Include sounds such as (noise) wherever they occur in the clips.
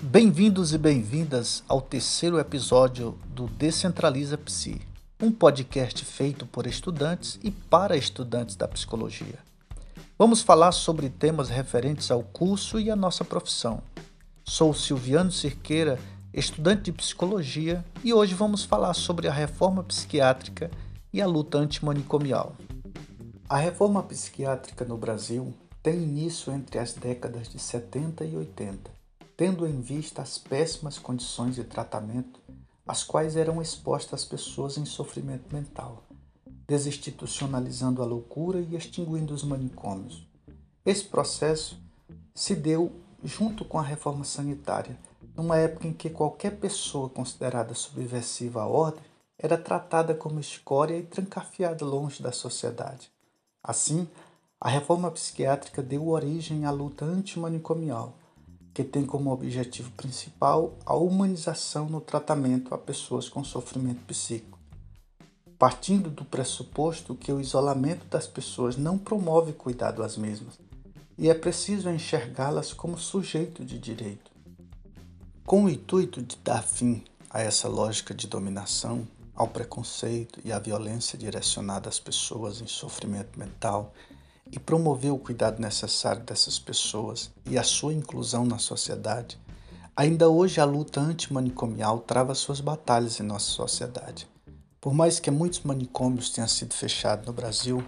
Bem-vindos e bem-vindas ao terceiro episódio do Descentraliza Psi, um podcast feito por estudantes e para estudantes da psicologia. Vamos falar sobre temas referentes ao curso e à nossa profissão. Sou Silviano Cirqueira, estudante de psicologia, e hoje vamos falar sobre a reforma psiquiátrica e a luta antimanicomial. A reforma psiquiátrica no Brasil tem início entre as décadas de 70 e 80 tendo em vista as péssimas condições de tratamento às quais eram expostas as pessoas em sofrimento mental, desinstitucionalizando a loucura e extinguindo os manicômios. Esse processo se deu junto com a reforma sanitária, numa época em que qualquer pessoa considerada subversiva à ordem era tratada como escória e trancafiada longe da sociedade. Assim, a reforma psiquiátrica deu origem à luta antimanicomial, que tem como objetivo principal a humanização no tratamento a pessoas com sofrimento psíquico. Partindo do pressuposto que o isolamento das pessoas não promove cuidado às mesmas, e é preciso enxergá-las como sujeito de direito. Com o intuito de dar fim a essa lógica de dominação, ao preconceito e à violência direcionada às pessoas em sofrimento mental e promover o cuidado necessário dessas pessoas e a sua inclusão na sociedade, ainda hoje a luta antimanicomial trava suas batalhas em nossa sociedade. Por mais que muitos manicômios tenham sido fechados no Brasil,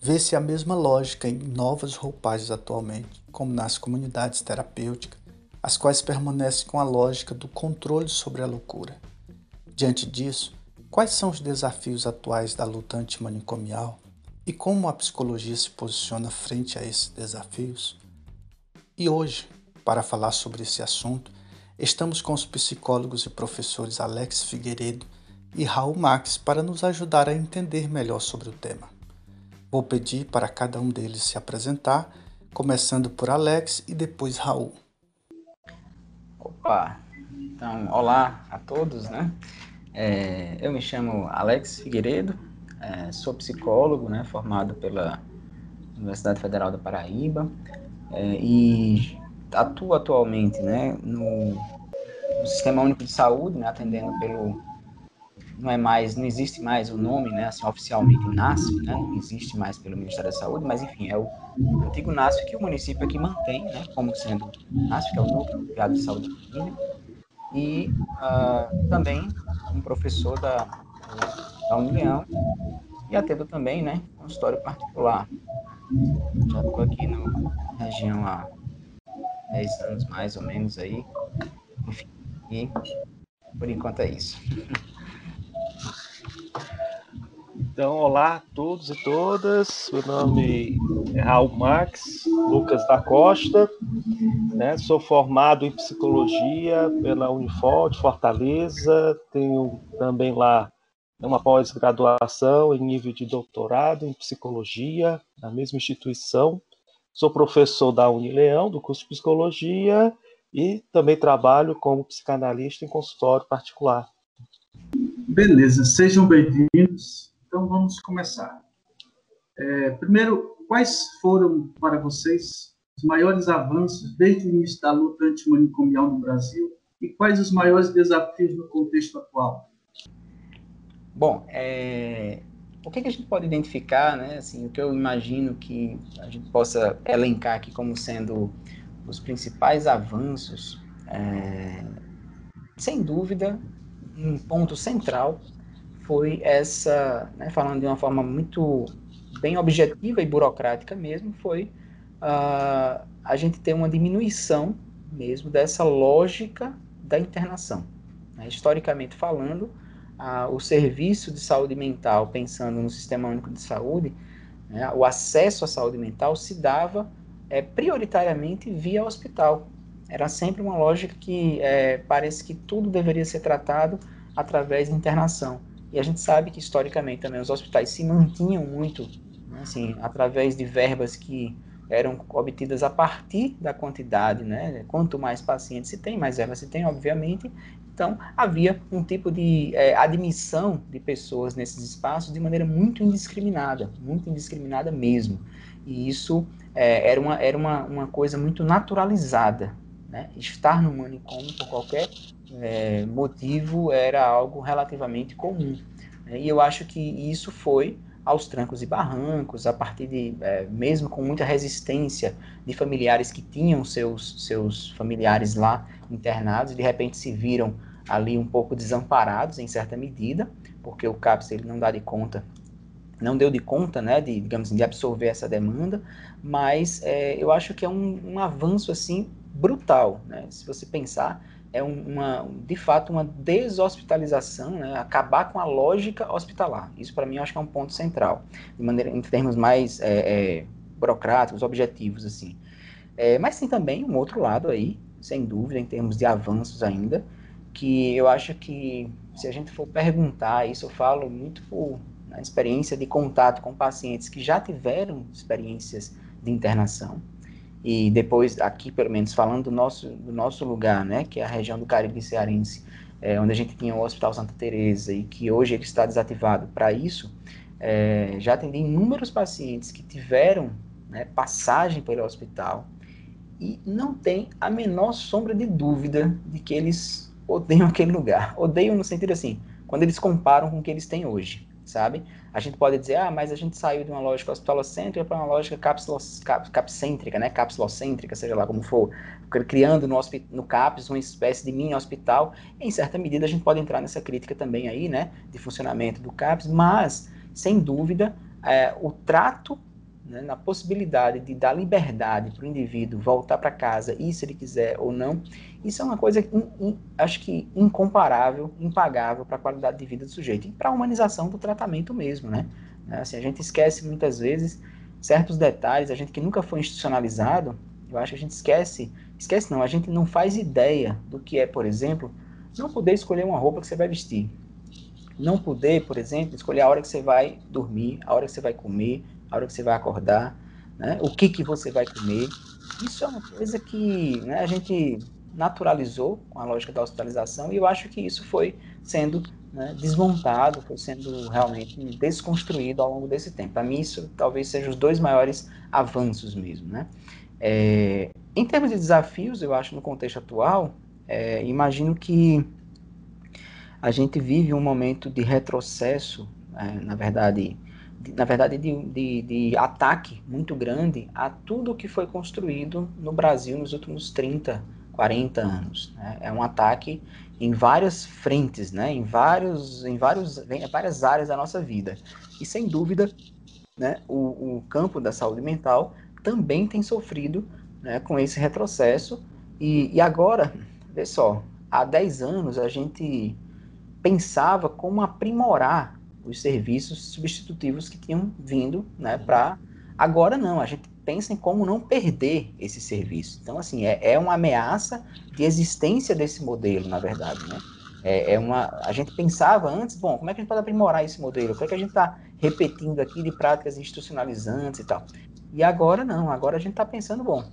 vê-se a mesma lógica em novas roupagens atualmente, como nas comunidades terapêuticas, as quais permanecem com a lógica do controle sobre a loucura. Diante disso, quais são os desafios atuais da luta antimanicomial e como a psicologia se posiciona frente a esses desafios? E hoje, para falar sobre esse assunto, estamos com os psicólogos e professores Alex Figueiredo e Raul Max para nos ajudar a entender melhor sobre o tema. Vou pedir para cada um deles se apresentar, começando por Alex e depois Raul. Opa! Então, olá a todos, né? É, eu me chamo Alex Figueiredo, é, sou psicólogo, né, formado pela Universidade Federal da Paraíba é, e atuo atualmente, né, no, no, Sistema Único de Saúde, né, atendendo pelo não é mais, não existe mais o nome, né, assim, oficialmente NASF, né, não existe mais pelo Ministério da Saúde, mas enfim, é o antigo NASF que o município aqui mantém, né, como sendo NASF, que é o Núcleo de Saúde Família, e uh, também um professor da União e atendo também, né, consultório particular. Já estou aqui na região há 10 anos mais ou menos aí. Enfim, e por enquanto é isso. Então, olá a todos e todas. Meu nome é Raul Max Lucas da Costa. Né? Sou formado em psicologia pela Unifol de Fortaleza. Tenho também lá uma pós-graduação em nível de doutorado em psicologia na mesma instituição. Sou professor da Unileão, do curso de psicologia, e também trabalho como psicanalista em consultório particular. Beleza, sejam bem-vindos. Então vamos começar. É, primeiro, quais foram para vocês os maiores avanços desde o início da luta antimanicomial no Brasil e quais os maiores desafios no contexto atual? Bom, é, o que, que, a gente pode identificar, né? Assim, o que eu imagino que a gente possa elencar aqui como sendo os principais avanços, é, sem dúvida, um ponto central foi essa, né, falando de uma forma muito bem objetiva e burocrática mesmo, foi uh, a gente ter uma diminuição mesmo dessa lógica da internação. Né? Historicamente falando, a, o serviço de saúde mental, pensando no Sistema Único de Saúde, né, o acesso à saúde mental se dava é, prioritariamente via hospital. Era sempre uma lógica que é, parece que tudo deveria ser tratado através de internação. E a gente sabe que, historicamente, também os hospitais se mantinham muito, né, assim, através de verbas que eram obtidas a partir da quantidade, né? Quanto mais pacientes se tem, mais verba se tem, obviamente, então, havia um tipo de é, admissão de pessoas nesses espaços de maneira muito indiscriminada, muito indiscriminada mesmo. E isso é, era, uma, era uma, uma coisa muito naturalizada. Né? Estar no manicômio por qualquer é, motivo era algo relativamente comum. Né? E eu acho que isso foi aos trancos e barrancos, a partir de, é, mesmo com muita resistência de familiares que tinham seus, seus familiares lá internados, de repente se viram ali um pouco desamparados em certa medida, porque o CAPS ele não dá de conta, não deu de conta, né, de, digamos assim, de absorver essa demanda, mas é, eu acho que é um, um avanço, assim, brutal, né, se você pensar, é uma, de fato uma deshospitalização, né? acabar com a lógica hospitalar. Isso para mim eu acho que é um ponto central, de maneira, em termos mais é, é, burocráticos, objetivos assim. É, mas tem também um outro lado aí, sem dúvida, em termos de avanços ainda, que eu acho que se a gente for perguntar, isso eu falo muito por né, experiência de contato com pacientes que já tiveram experiências de internação, e depois aqui pelo menos falando do nosso do nosso lugar, né, que é a região do Caribe cearense, é, onde a gente tinha o Hospital Santa Teresa e que hoje ele está desativado para isso, é, já atendi inúmeros pacientes que tiveram né, passagem pelo hospital e não tem a menor sombra de dúvida de que eles odeiam (laughs) aquele lugar. Odeiam no sentido assim, quando eles comparam com o que eles têm hoje, sabe? A gente pode dizer, ah, mas a gente saiu de uma lógica hospitalocêntrica para uma lógica capsulos, cap, capcêntrica, né? Capsulocêntrica, seja lá como for, criando no, no CAPS uma espécie de mini hospital. Em certa medida, a gente pode entrar nessa crítica também aí, né? De funcionamento do CAPS, mas, sem dúvida, é, o trato né, na possibilidade de dar liberdade para o indivíduo voltar para casa e se ele quiser ou não, isso é uma coisa, in, in, acho que incomparável, impagável para a qualidade de vida do sujeito e para a humanização do tratamento mesmo, né? Assim, a gente esquece muitas vezes certos detalhes, a gente que nunca foi institucionalizado, eu acho que a gente esquece, esquece não, a gente não faz ideia do que é, por exemplo, não poder escolher uma roupa que você vai vestir. Não poder, por exemplo, escolher a hora que você vai dormir, a hora que você vai comer, a hora que você vai acordar, né? o que, que você vai comer. Isso é uma coisa que né, a gente naturalizou com a lógica da hospitalização e eu acho que isso foi sendo né, desmontado, foi sendo realmente desconstruído ao longo desse tempo. Para mim, isso talvez sejam os dois maiores avanços mesmo. Né? É, em termos de desafios, eu acho no contexto atual, é, imagino que a gente vive um momento de retrocesso, é, na verdade, na verdade, de, de, de, ataque muito grande a tudo que foi construído no Brasil nos últimos 30, 40 anos. Né? É um ataque em várias frentes, né? em, vários, em vários, em várias áreas da nossa vida. E, sem dúvida, né, o, o campo da saúde mental também tem sofrido né, com esse retrocesso. E, e agora, vê só, há 10 anos a gente pensava como aprimorar os serviços substitutivos que tinham vindo, né, para agora não, a gente pensa em como não perder esse serviço. Então, assim, é, é uma ameaça de existência desse modelo, na verdade, né? É, é, uma, a gente pensava antes, bom, como é que a gente pode aprimorar esse modelo? O que é que a gente está repetindo aqui de práticas institucionalizantes e tal? E agora não, agora a gente está pensando, bom,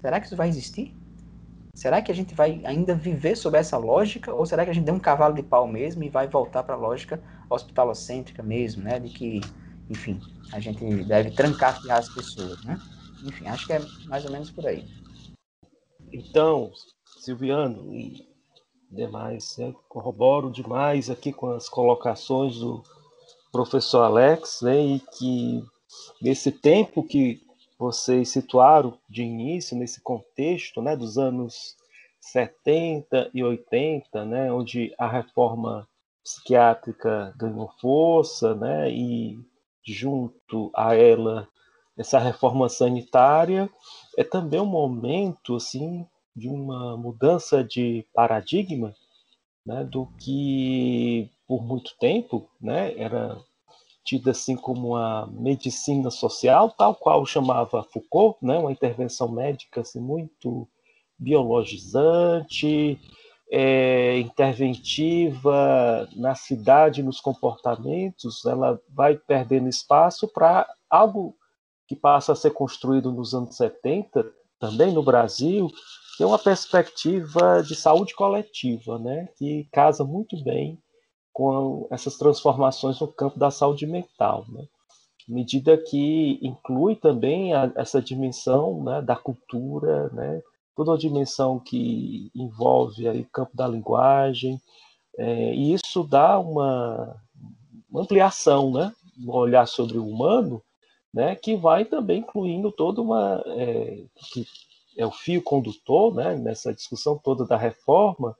será que isso vai existir? Será que a gente vai ainda viver sob essa lógica? Ou será que a gente deu um cavalo de pau mesmo e vai voltar para a lógica hospitalocêntrica mesmo, né? De que, enfim, a gente deve trancar as pessoas, né? Enfim, acho que é mais ou menos por aí. Então, Silviano e demais, né, corroboro demais aqui com as colocações do professor Alex, né, e que nesse tempo que vocês situaram de início, nesse contexto né, dos anos 70 e 80, né, onde a reforma psiquiátrica ganhou força, né, e junto a ela essa reforma sanitária é também um momento assim de uma mudança de paradigma, né, do que por muito tempo, né, era tida assim como a medicina social, tal qual chamava Foucault, né, uma intervenção médica assim, muito biologizante, é, interventiva na cidade, nos comportamentos, ela vai perdendo espaço para algo que passa a ser construído nos anos 70, também no Brasil, que é uma perspectiva de saúde coletiva, né, que casa muito bem com essas transformações no campo da saúde mental, né? medida que inclui também a, essa dimensão né, da cultura, né, toda uma dimensão que envolve aí o campo da linguagem, é, e isso dá uma, uma ampliação, né, no olhar sobre o humano, né, que vai também incluindo toda uma é, que é o fio condutor, né, nessa discussão toda da reforma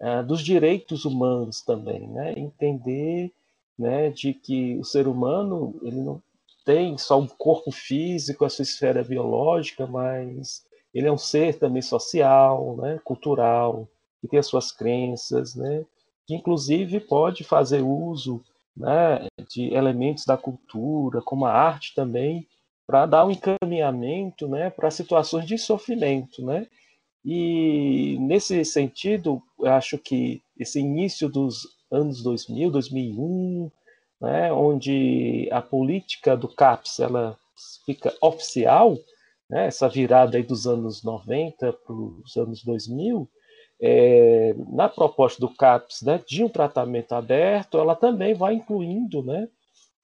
é, dos direitos humanos também, né, entender, né, de que o ser humano ele não tem só um corpo físico, a sua esfera biológica, mas ele é um ser também social, né, cultural, que tem as suas crenças, né, que inclusive pode fazer uso né, de elementos da cultura, como a arte também, para dar um encaminhamento né, para situações de sofrimento. Né? E nesse sentido, eu acho que esse início dos anos 2000, 2001, né, onde a política do CAPS ela fica oficial, né, essa virada aí dos anos 90 para os anos 2000, é, na proposta do CAPS né, de um tratamento aberto, ela também vai incluindo né,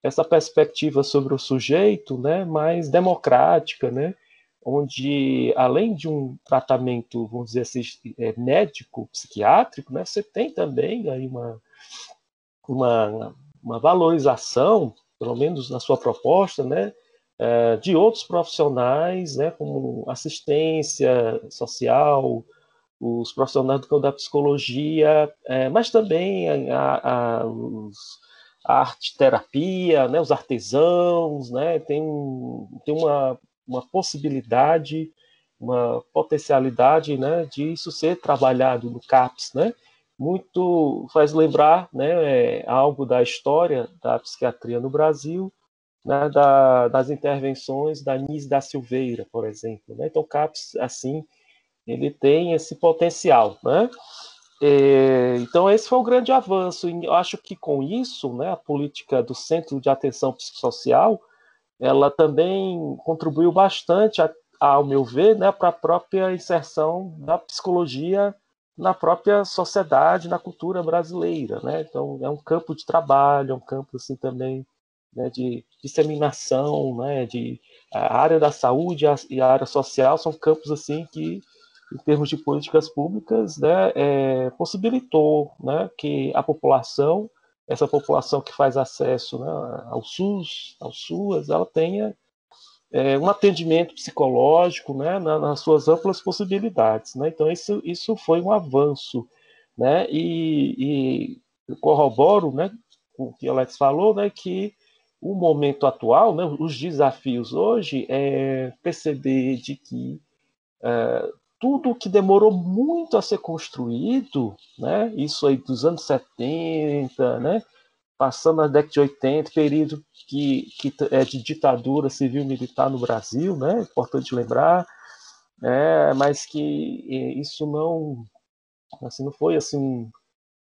essa perspectiva sobre o sujeito né, mais democrática, né, onde, além de um tratamento, vamos dizer assim, é, médico, psiquiátrico, né, você tem também aí uma, uma, uma valorização, pelo menos na sua proposta, né, é, de outros profissionais, né, como assistência social, os profissionais do campo da psicologia, é, mas também a, a, os, a arte terapia, né, os artesãos, né, tem, tem uma, uma possibilidade, uma potencialidade né, de isso ser trabalhado no CAPS, né, muito faz lembrar né, é, algo da história da psiquiatria no Brasil, né, da, das intervenções da Nise da Silveira, por exemplo. Né? Então, CAPS, assim, ele tem esse potencial, né? É, então esse foi o grande avanço. Eu acho que com isso, né, a política do Centro de Atenção Psicossocial, ela também contribuiu bastante, a, ao meu ver, né, para a própria inserção da psicologia na própria sociedade, na cultura brasileira, né? Então é um campo de trabalho, é um campo assim também né, de disseminação, né, de a área da saúde e a área social são campos assim que em termos de políticas públicas, né, é, possibilitou né, que a população, essa população que faz acesso né, ao SUS, ao SUAS, ela tenha é, um atendimento psicológico né, nas suas amplas possibilidades. Né? Então, isso, isso foi um avanço. Né? E, e corroboro né, com o que Alex falou, né, que o momento atual, né, os desafios hoje é perceber de que é, tudo que demorou muito a ser construído, né? Isso aí dos anos 70, né? Passando na década de 80, período que, que é de ditadura civil-militar no Brasil, né? Importante lembrar, né? Mas que isso não, assim, não foi assim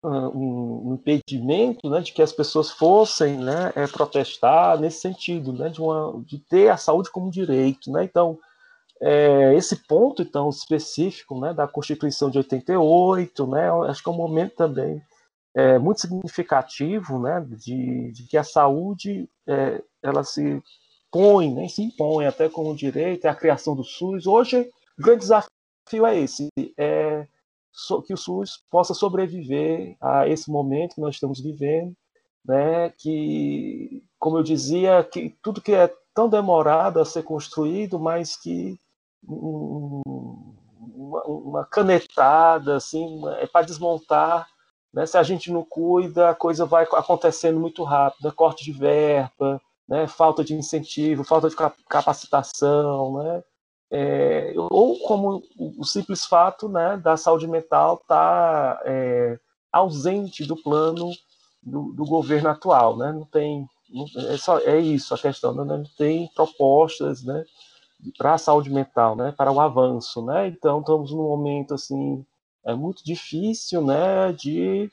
um, um impedimento, né? De que as pessoas fossem, né? É, protestar nesse sentido, né? De uma, de ter a saúde como direito, né? Então é, esse ponto, então, específico né, da Constituição de 88, né, acho que é um momento também é, muito significativo né, de, de que a saúde é, ela se põe, né, se impõe até como direito, é a criação do SUS. Hoje, o grande desafio é esse, é que o SUS possa sobreviver a esse momento que nós estamos vivendo, né, que, como eu dizia, que tudo que é tão demorado a ser construído, mas que uma, uma canetada, assim, é para desmontar. Né? Se a gente não cuida, a coisa vai acontecendo muito rápido, né? corte de verba, né? falta de incentivo, falta de capacitação, né? É, ou como o simples fato né, da saúde mental estar tá, é, ausente do plano do, do, governo atual, né? Não tem, não, é, só, é isso a questão, né? não tem propostas, né? Para a saúde mental, né, para o avanço, né? Então estamos num momento assim é muito difícil, né, de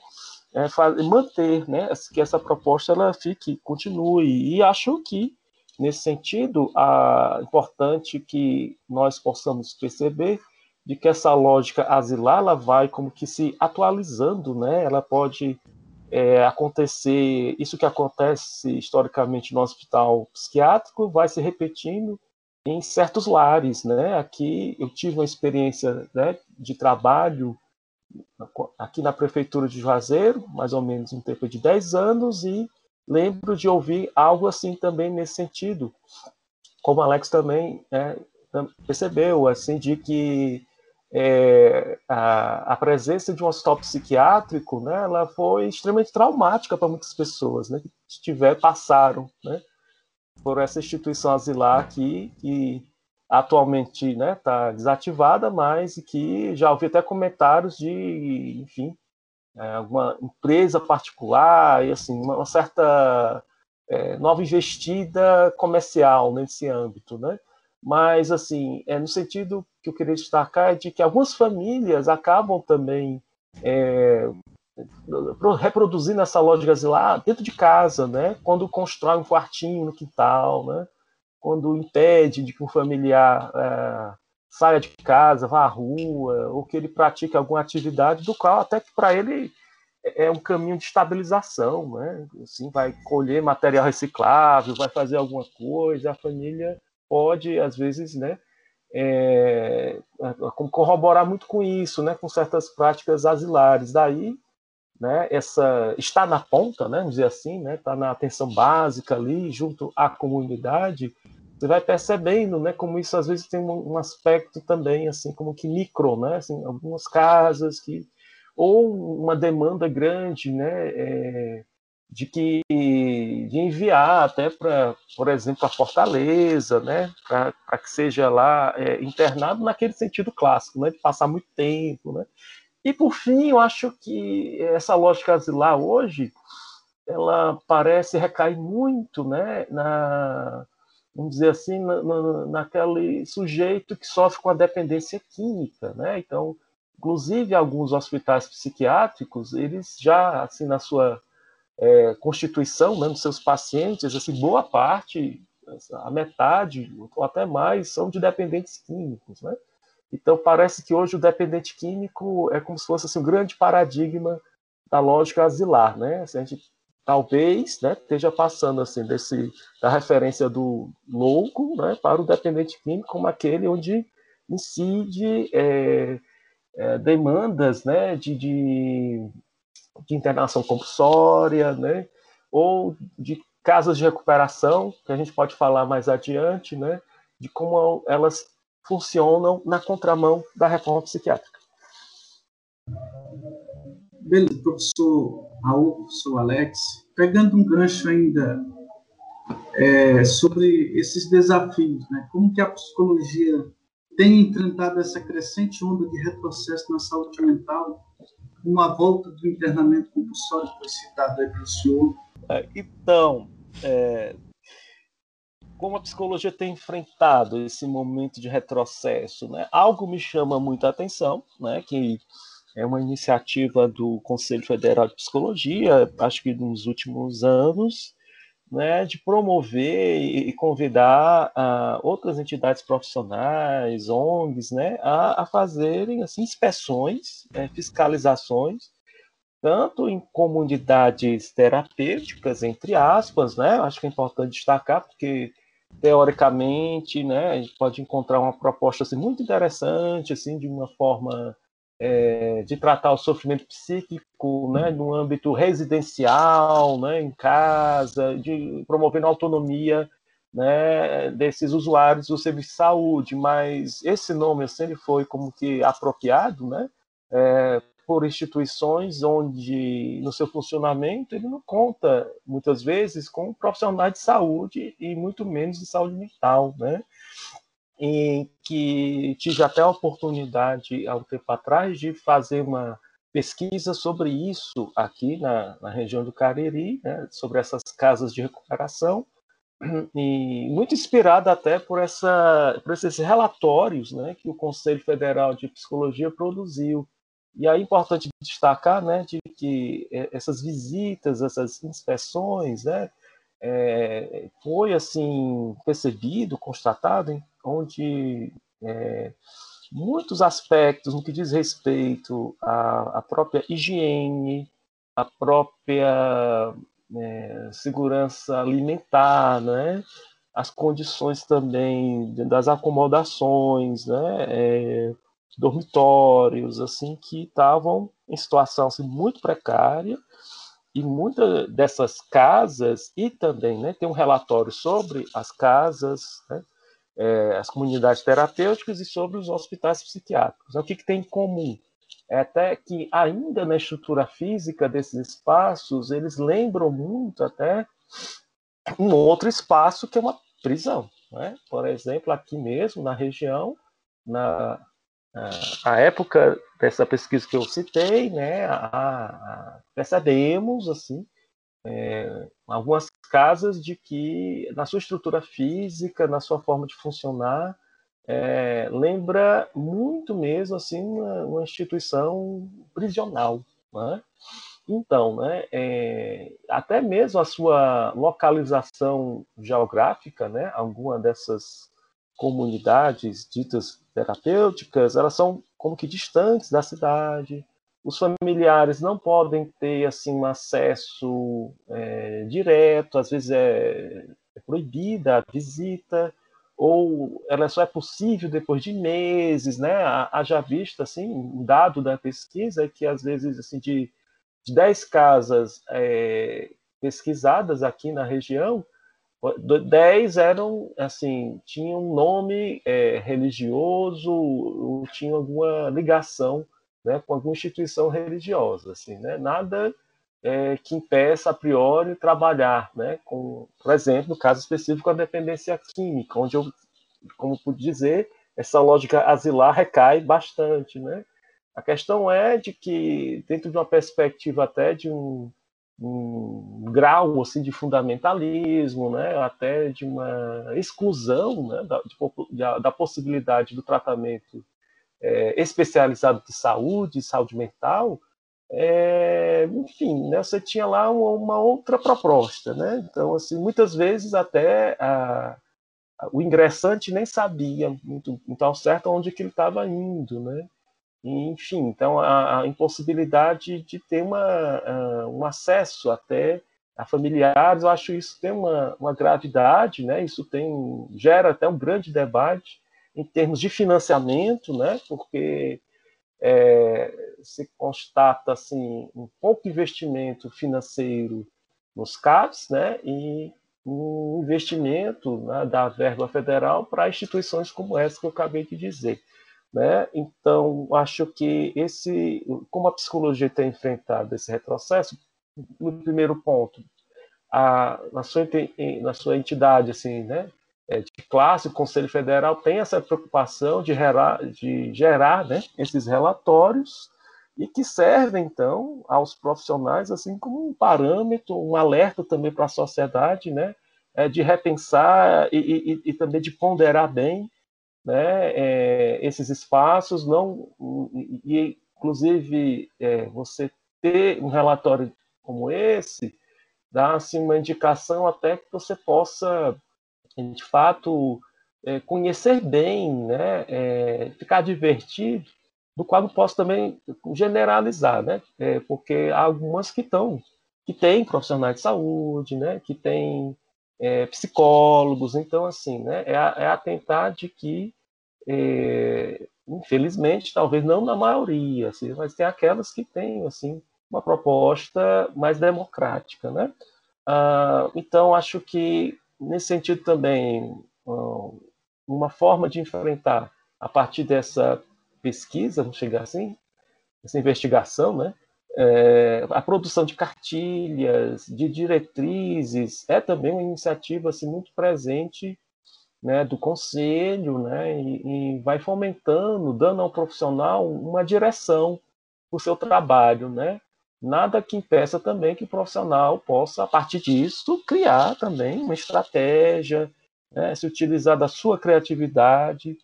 é, fazer, manter, né, que essa proposta ela fique, continue. E acho que nesse sentido, é importante que nós possamos perceber de que essa lógica asilar ela vai como que se atualizando, né? Ela pode é, acontecer isso que acontece historicamente no hospital psiquiátrico vai se repetindo em certos lares, né? Aqui eu tive uma experiência né, de trabalho aqui na prefeitura de Juazeiro, mais ou menos um tempo de 10 anos, e lembro de ouvir algo assim também nesse sentido, como Alex também é, percebeu, assim, de que é, a, a, presença de um hospital psiquiátrico, né, ela foi extremamente traumática para muitas pessoas, né, que tiver, passaram, né, por essa instituição asilar aqui, que atualmente está né, tá desativada, mas que já ouvi até comentários de, enfim, é, empresa particular e assim uma, certa é, nova investida comercial nesse âmbito, né? Mas assim, é no sentido que eu queria destacar é de que algumas famílias acabam também é, reproduzindo essa lógica asilar dentro de casa, né? Quando constrói um quartinho no quintal, né? Quando impede de que um familiar é, saia de casa, vá à rua, ou que ele pratique alguma atividade do qual até que para ele é um caminho de estabilização, né? Assim, vai colher material reciclável, vai fazer alguma coisa, a família pode, às vezes, né, é, corroborar muito com isso, né, com certas práticas asilares. Daí, né, essa está na ponta, né, vamos dizer assim, né, está na atenção básica ali, junto à comunidade, você vai percebendo, né, como isso às vezes tem um, um aspecto também, assim, como que micro, né, assim, algumas casas que ou uma demanda grande, né, é, de que de enviar até para, por exemplo, a Fortaleza, né, para que seja lá é, internado naquele sentido clássico, né, de passar muito tempo, né. E por fim, eu acho que essa lógica asilar hoje, ela parece recair muito, né, na vamos dizer assim, na, na, naquele sujeito que sofre com a dependência química, né? Então, inclusive alguns hospitais psiquiátricos, eles já, assim, na sua é, constituição, né, nos seus pacientes, assim, boa parte, a metade, ou até mais, são de dependentes químicos, né? Então, parece que hoje o dependente químico é como se fosse assim, um grande paradigma da lógica asilar, né? Assim, a gente talvez né, esteja passando assim desse da referência do louco né, para o dependente químico como aquele onde incide é, é, demandas né, de, de, de, internação compulsória, né, ou de casas de recuperação, que a gente pode falar mais adiante, né, de como elas funcionam na contramão da reforma psiquiátrica. Beleza, professor Raul, professor Alex, pegando um gancho ainda é, sobre esses desafios, né? como que a psicologia tem enfrentado essa crescente onda de retrocesso na saúde mental, uma volta do internamento compulsório que foi citado aí pelo senhor. É, então, é, como a psicologia tem enfrentado esse momento de retrocesso, né? Algo me chama muita atenção, né? Que é uma iniciativa do Conselho Federal de Psicologia, acho que nos últimos anos, né, de promover e convidar uh, outras entidades profissionais, ONGs, né, a, a fazerem assim, inspeções, né, fiscalizações, tanto em comunidades terapêuticas, entre aspas, né, acho que é importante destacar, porque teoricamente, né, a gente pode encontrar uma proposta assim, muito interessante, assim, de uma forma é, de tratar o sofrimento psíquico né, no âmbito residencial, né, em casa, de promovendo a autonomia né, desses usuários do serviço de saúde, mas esse nome sempre foi como que apropriado né, é, por instituições onde, no seu funcionamento, ele não conta, muitas vezes, com profissionais de saúde e muito menos de saúde mental, né? em que tive até a oportunidade, há um tempo atrás, de fazer uma pesquisa sobre isso aqui na, na região do Cariri, né, sobre essas casas de recuperação, e muito inspirada até por, essa, por esses relatórios né, que o Conselho Federal de Psicologia produziu. E aí é importante destacar né, de que é, essas visitas, essas inspeções, né, é, foi assim percebido, constatado onde é, muitos aspectos no que diz respeito à, à própria higiene, à própria é, segurança alimentar, né? as condições também das acomodações, né, é, dormitórios, assim, que estavam em situação assim, muito precária, e muitas dessas casas, e também né, tem um relatório sobre as casas, né, é, as comunidades terapêuticas e sobre os hospitais psiquiátricos. O que, que tem em comum? É até que ainda na estrutura física desses espaços, eles lembram muito até um outro espaço que é uma prisão. Né? Por exemplo, aqui mesmo na região, na a época dessa pesquisa que eu citei, né, a, a, percebemos assim é, algumas casas de que na sua estrutura física, na sua forma de funcionar, é, lembra muito mesmo assim uma, uma instituição prisional, né? Então, né, é, até mesmo a sua localização geográfica, né, alguma dessas comunidades ditas terapêuticas, elas são como que distantes da cidade. Os familiares não podem ter assim um acesso é, direto, às vezes é, é proibida a visita ou ela só é possível depois de meses, né? Haja vista, assim, um dado da pesquisa é que às vezes, assim, de, de 10 casas é, pesquisadas aqui na região, 10 eram, assim, tinham um nome é, religioso, ou tinham alguma ligação né, com alguma instituição religiosa, assim, né? Nada é, que impeça a priori trabalhar, né, com, por exemplo, no caso específico, a dependência química, onde eu, como pude dizer, essa lógica asilar recai bastante, né? A questão é de que, dentro de uma perspectiva até de um, um grau assim de fundamentalismo, né, até de uma exclusão né, da, de, da possibilidade do tratamento é, especializado de saúde, saúde mental, é, enfim, né, você tinha lá uma, uma, outra proposta, né? Então, assim, muitas vezes até a, a, o ingressante nem sabia muito, muito ao certo onde que ele estava indo, né? Enfim, então a, a, impossibilidade de ter uma, uh, um acesso até a familiares, eu acho isso tem uma, uma gravidade, né? Isso tem gera até um grande debate em termos de financiamento, né? Porque é, se constata assim um pouco investimento financeiro nos CAPs, né, e um investimento né, da verba federal para instituições como essa que eu acabei de dizer. Né? Então, acho que esse, como a psicologia tem enfrentado esse retrocesso, no primeiro ponto, a, na, sua, na sua entidade assim, né, é, de classe, o Conselho Federal tem essa preocupação de gerar, de gerar né, esses relatórios e que servem, então, aos profissionais assim como um parâmetro, um alerta também para a sociedade, né, é, de repensar e, e, e, também de ponderar bem né, é, esses espaços, não e, inclusive é, você ter um relatório como esse dá assim, uma indicação até que você possa de fato, é, conhecer bem, né, ficar divertido, do qual eu posso também generalizar, né, porque há algumas que estão, que têm profissionais de saúde, né, que têm é, psicólogos, então, assim, né, é, é atentar de que, é, infelizmente, talvez não na maioria, assim, mas tem aquelas que têm, assim, uma proposta mais democrática, né, ah, então, acho que nesse sentido também, uma forma de enfrentar a partir dessa pesquisa, vamos chegar assim, essa investigação, né? É, a produção de cartilhas, de diretrizes, é também uma iniciativa assim, muito presente né, do conselho, né, e, e, vai fomentando, dando ao profissional uma direção para o seu trabalho, né, nada que impeça também que o profissional possa, a partir disso, criar também uma estratégia, né, se utilizar da sua criatividade,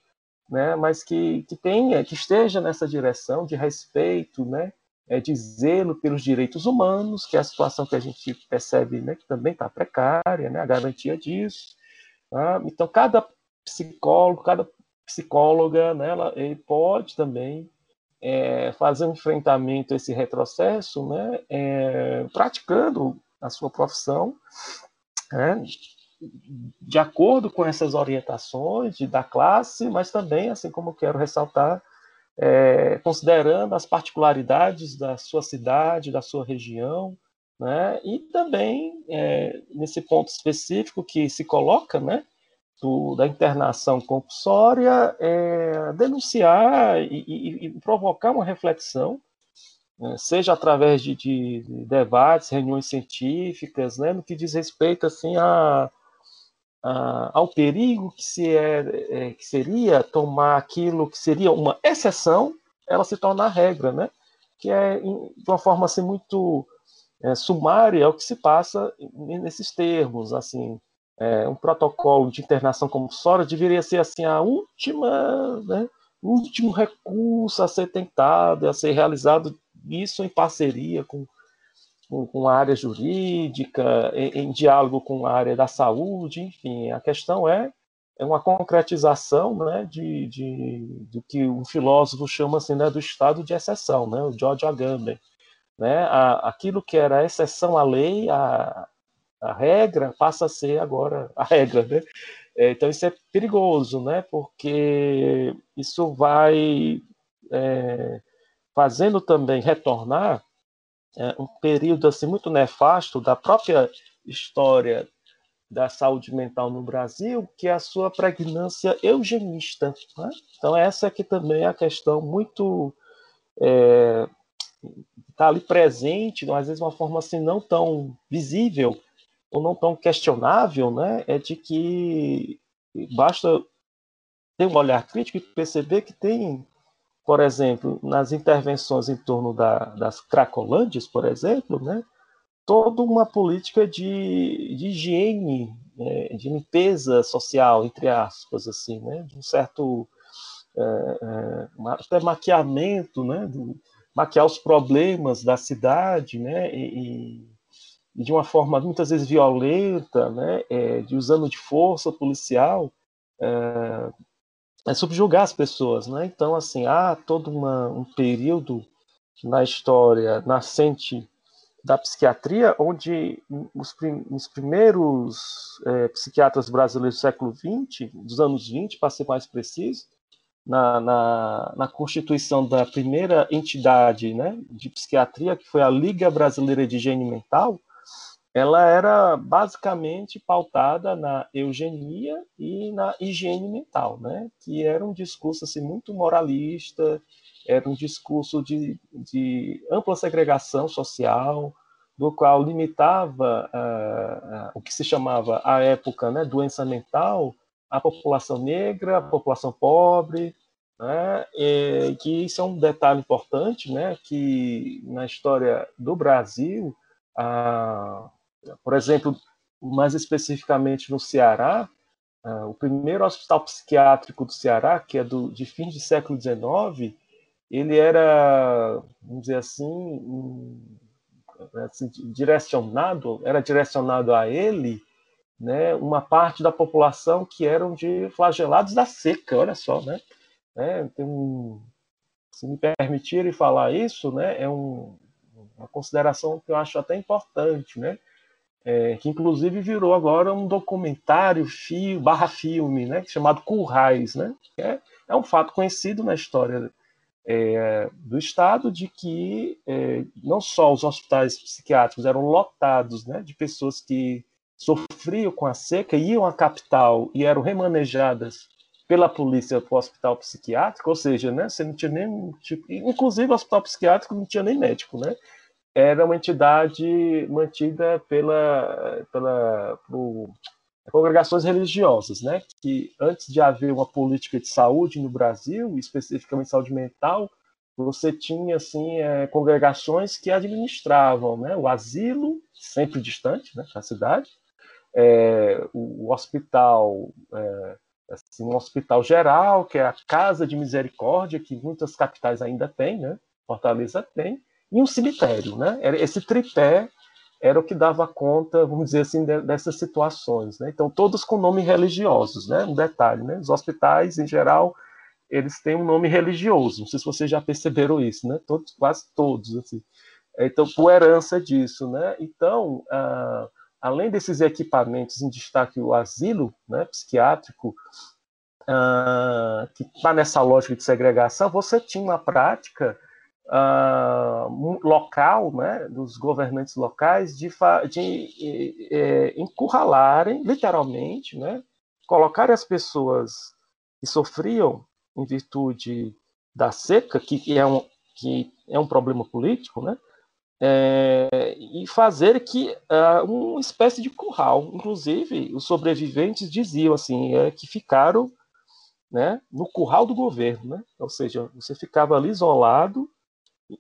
né, mas que, que tenha, que esteja nessa direção de respeito, né, é, de pelos direitos humanos, que é a situação que a gente percebe né, que também está precária, né, a garantia disso. Tá? Então, cada psicólogo, cada psicóloga, né, ela, ele pode também é, fazer um enfrentamento a esse retrocesso, né, é, praticando a sua profissão, né, de acordo com essas orientações de, da classe, mas também, assim como quero ressaltar, é, considerando as particularidades da sua cidade, da sua região, né? e também é, nesse ponto específico que se coloca, né, do, da internação compulsória, é, denunciar e, e, e, provocar uma reflexão, né, seja através de, de, debates, reuniões científicas, né, no que diz respeito assim a, a, ao perigo que, se é, é, que seria tomar aquilo que seria uma exceção, ela se tornar regra, né? que é de uma forma assim muito é, sumária o que se passa nesses termos, assim, é, um protocolo de internação compulsória deveria ser assim a última, né, último recurso a ser tentado, a ser realizado isso em parceria com, com, com a área jurídica, em, em, diálogo com a área da saúde, enfim, a questão é, é uma concretização né, de, de, do que um filósofo chama assim, né, do estado de exceção, né, o George Agamben. Né, a, aquilo que era exceção à lei, a, a regra passa a ser agora a regra, né? É, então isso é perigoso, né? Porque isso vai é, fazendo também retornar é, um período assim muito nefasto da própria história da saúde mental no Brasil, que é a sua pregnância eugenista. Né? Então essa aqui também é a questão muito é, está ali presente, às vezes uma forma assim não tão visível, ou não tão questionável, né, é de que basta ter um olhar crítico e perceber que tem, por exemplo, nas intervenções em torno da, das cracolândias, por exemplo, né, toda uma política de, de higiene, né, de limpeza social, entre aspas, assim, né, de um certo é, até maquiamento, né, do, maquiar os problemas da cidade, né, e, de uma forma muitas vezes violenta, né, é, de usando de força policial, é, é subjugar as pessoas, né? Então, assim, há todo uma, um período na história nascente da psiquiatria, onde os, prim, os primeiros é, psiquiatras brasileiros do século XX, dos anos 20, para ser mais preciso, na, na, na, constituição da primeira entidade né, de psiquiatria, que foi a Liga Brasileira de Higiene Mental, ela era basicamente pautada na eugenia e na higiene mental, né? que era um discurso assim, muito moralista, era um discurso de, de ampla segregação social, do qual limitava uh, uh, o que se chamava, à época, né, doença mental, a população negra, a população pobre, né, e que isso é um detalhe importante, né, que na história do Brasil, a, por exemplo, mais especificamente no Ceará, uh, o primeiro hospital psiquiátrico do Ceará, que é do, de fim de século XIX, ele era, vamos dizer assim, um, assim, direcionado, era direcionado a ele, né, uma parte da população que eram de flagelados da seca, olha só, né? É, tem um, se me permitirem falar isso, né, é um, uma consideração que eu acho até importante, né? É, que inclusive virou agora um documentário fio, barra filme, né, chamado Currais, né, é, é um fato conhecido na história é, do Estado de que é, não só os hospitais psiquiátricos eram lotados né, de pessoas que sofriam com a seca, iam à capital e eram remanejadas pela polícia para o hospital psiquiátrico, ou seja, né, você não tinha nem tipo, inclusive o hospital psiquiátrico não tinha nem médico, né? Era uma entidade mantida pela, pela por congregações religiosas, né? Que antes de haver uma política de saúde no Brasil, especificamente saúde mental, você tinha assim é, congregações que administravam, né? O asilo sempre distante, né? Da cidade, é, o, o, hospital é, assim, um hospital geral, que é a Casa de Misericórdia, que muitas capitais ainda têm, né? Fortaleza tem, e um cemitério. Né? Esse tripé era o que dava conta, vamos dizer assim, dessas situações. Né? Então, todos com nomes religiosos. Né? Um detalhe, né? os hospitais, em geral, eles têm um nome religioso. Não sei se vocês já perceberam isso, né? Todos, quase todos, assim. Então, por herança disso, né? Então, ah, além desses equipamentos, em destaque o asilo né, psiquiátrico, uh, que está nessa lógica de segregação, você tinha uma prática uh, local, né, dos governantes locais, de, de é, encurralarem, literalmente, né, colocarem as pessoas que sofriam em virtude da seca, que é um, que é um problema político, né, é, e fazer que uh, uma espécie de curral. Inclusive, os sobreviventes diziam assim é, que ficaram né, no curral do governo, né? ou seja, você ficava ali isolado,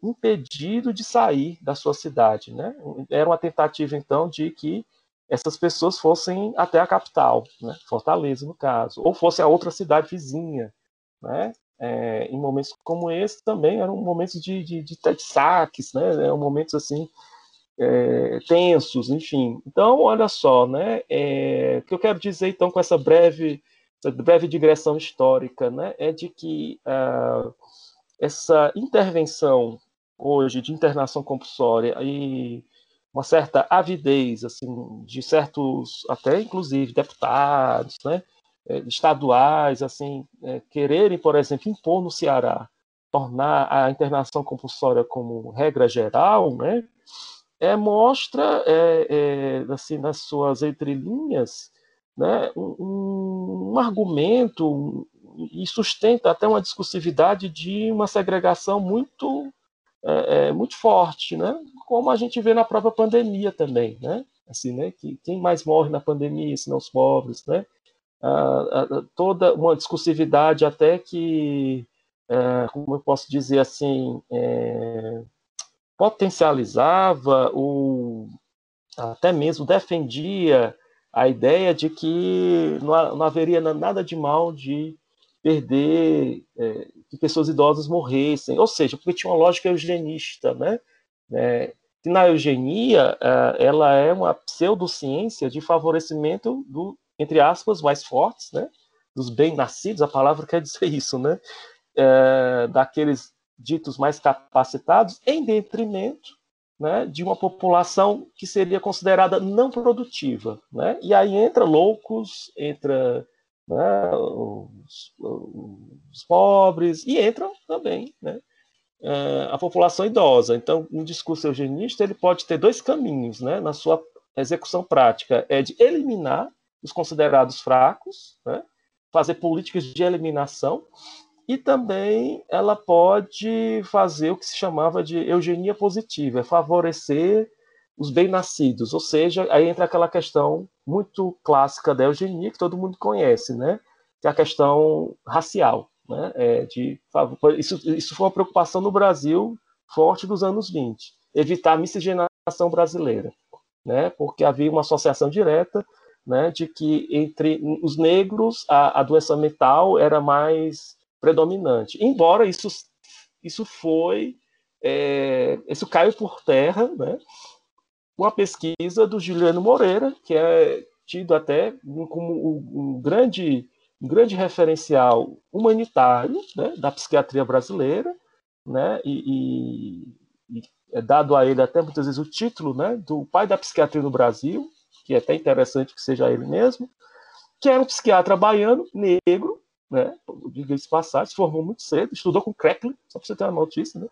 impedido de sair da sua cidade. Né? Era uma tentativa, então, de que essas pessoas fossem até a capital, né? Fortaleza, no caso, ou fosse a outra cidade vizinha. Né? É, em momentos como esse também eram momentos de, de, de, de saques, né? Eram momentos assim é, tensos, enfim. Então, olha só, né? É, o que eu quero dizer então com essa breve breve digressão histórica, né, é de que uh, essa intervenção hoje de internação compulsória e uma certa avidez assim de certos até inclusive deputados, né, é, estaduais assim é, quererem, por exemplo, impor no Ceará tornar a internação compulsória como regra geral, né, é, mostra é, é, assim nas suas entrelinhas né, um, um argumento e sustenta até uma discursividade de uma segregação muito é, é, muito forte, né? Como a gente vê na própria pandemia também, né? Assim, né? Que quem mais morre na pandemia, senão os pobres, né? Ah, ah, toda uma discursividade até que, é, como eu posso dizer assim, é, potencializava ou até mesmo defendia a ideia de que não, não haveria nada de mal de perder é, que pessoas idosas morressem, ou seja, porque tinha uma lógica eugenista, né? É, que na eugenia é, ela é uma pseudociência de favorecimento do, entre aspas, mais fortes, né? Dos bem-nascidos, a palavra quer dizer (laughs) isso, né? É, daqueles ditos mais capacitados, em detrimento né, de uma população que seria considerada não produtiva. Né? E aí entra loucos, entra né, os, os, pobres, e entra também né, é, a população idosa. Então, um discurso eugenista ele pode ter dois caminhos né, na sua execução prática: é de eliminar os considerados fracos, né, fazer políticas de eliminação, e também ela pode fazer o que se chamava de eugenia positiva, é favorecer os bem-nascidos, ou seja, aí entra aquela questão muito clássica da eugenia que todo mundo conhece, né? Que é a questão racial, né? É de, isso, isso foi uma preocupação no Brasil forte dos anos 20, evitar a miscigenação brasileira, né? Porque havia uma associação direta, né? De que entre os negros a, a doença mental era mais predominante. Embora isso, isso foi, é, isso caiu por terra, né? Uma pesquisa do Juliano Moreira, que é tido até como um grande, um grande referencial humanitário né, da psiquiatria brasileira, né, e, e, e, é dado a ele até muitas vezes o título né, do pai da psiquiatria no Brasil, que é até interessante que seja ele mesmo, que era um psiquiatra baiano, negro, né? Diga-se passagem, se formou muito cedo, estudou com Kreplin, só para você ter uma notícia, né?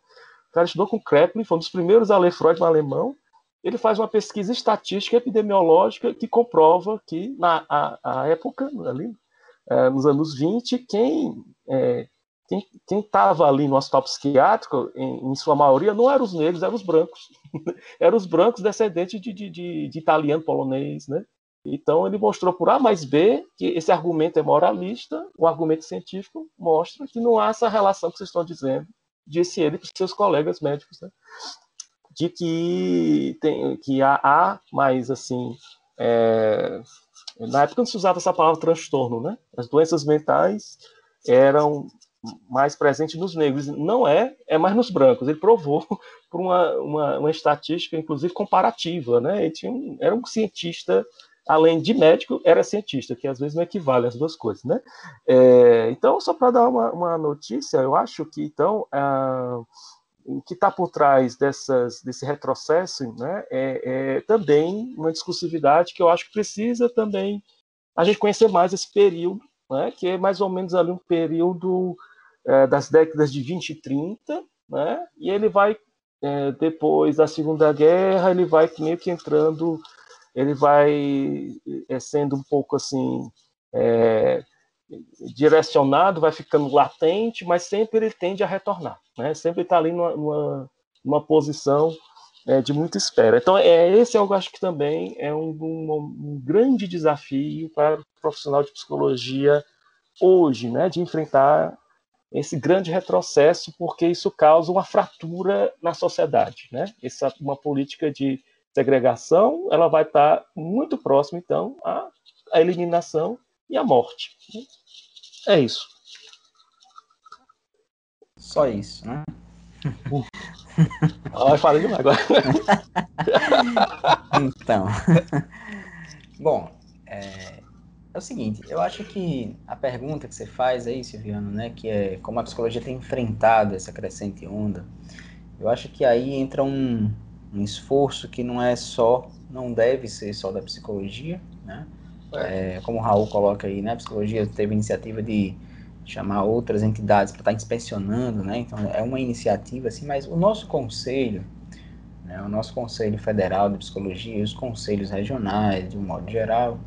O cara estudou com Kreplin, foi um dos primeiros a ler Freud no alemão. Ele faz uma pesquisa estatística epidemiológica que comprova que, na a, a época, ali, é, nos anos 20, quem é, quem estava ali no hospital psiquiátrico, em, em, sua maioria, não eram os negros, eram os brancos. (laughs) eram os brancos descendentes de, de, de, de italiano, polonês, né? Então, ele mostrou por A mais B que esse argumento é moralista, o argumento científico mostra que não há essa relação que vocês estão dizendo, disse ele para os seus colegas médicos, né? De que, tem, que há, há mais, assim, é, na época não se usava essa palavra transtorno, né? As doenças mentais eram mais presentes nos negros. Não é, é mais nos brancos. Ele provou (laughs) por uma, uma, uma estatística, inclusive, comparativa, né? Ele tinha era um cientista além de médico, era cientista, que às vezes não equivale as duas coisas, né? É, então, só para dar uma, uma, notícia, eu acho que, então, o que está por trás dessas, desse retrocesso né, é, é, também uma discursividade que eu acho que precisa também a gente conhecer mais esse período, né, que é mais ou menos ali um período é, das décadas de 20 e 30, né, e ele vai, é, depois da Segunda Guerra, ele vai meio que entrando, ele vai é, sendo um pouco assim é, direcionado, vai ficando latente, mas sempre ele tende a retornar, né? Sempre está ali numa, numa, numa posição é, de muita espera. Então, é, esse eu acho que também é um, um, um, grande desafio para o profissional de psicologia hoje, né? De enfrentar esse grande retrocesso, porque isso causa uma fratura na sociedade, né? Essa uma política de segregação, ela vai estar muito próxima, então, à, à eliminação e a morte. É isso. Só isso, né? (laughs) Ah, eu falei demais agora. (laughs) então. (laughs) Bom, é, é, o seguinte, eu acho que a pergunta que você faz aí, Silviano, né, que é como a psicologia tem enfrentado essa crescente onda, eu acho que aí entra um, um esforço que não é só, não deve ser só da psicologia, né? É. como o Raul coloca aí, né, a psicologia teve iniciativa de chamar outras entidades para estar tá inspecionando, né, então é uma iniciativa assim, mas o nosso conselho, né, o nosso Conselho Federal de Psicologia os conselhos regionais, de um modo geral,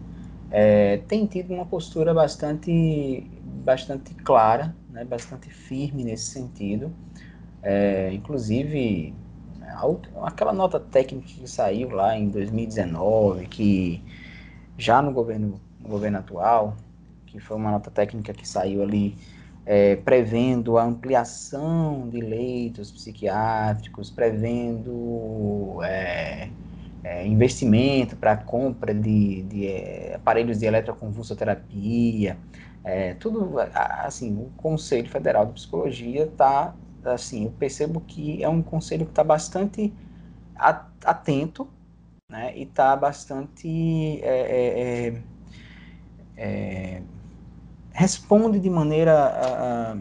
é, tem tido uma postura bastante, bastante clara, né, bastante firme nesse sentido, é, inclusive aquela nota técnica que saiu lá em 2019, que já no governo, no governo atual, que foi uma nota técnica que saiu ali é, prevendo a ampliação de leitos psiquiátricos, prevendo é, é, investimento para compra de, de é, aparelhos de eletroconvulsoterapia, é, tudo assim, o Conselho Federal de Psicologia está assim, eu percebo que é um conselho que está bastante atento né, e está bastante é, é, é, é, responde de maneira a, a,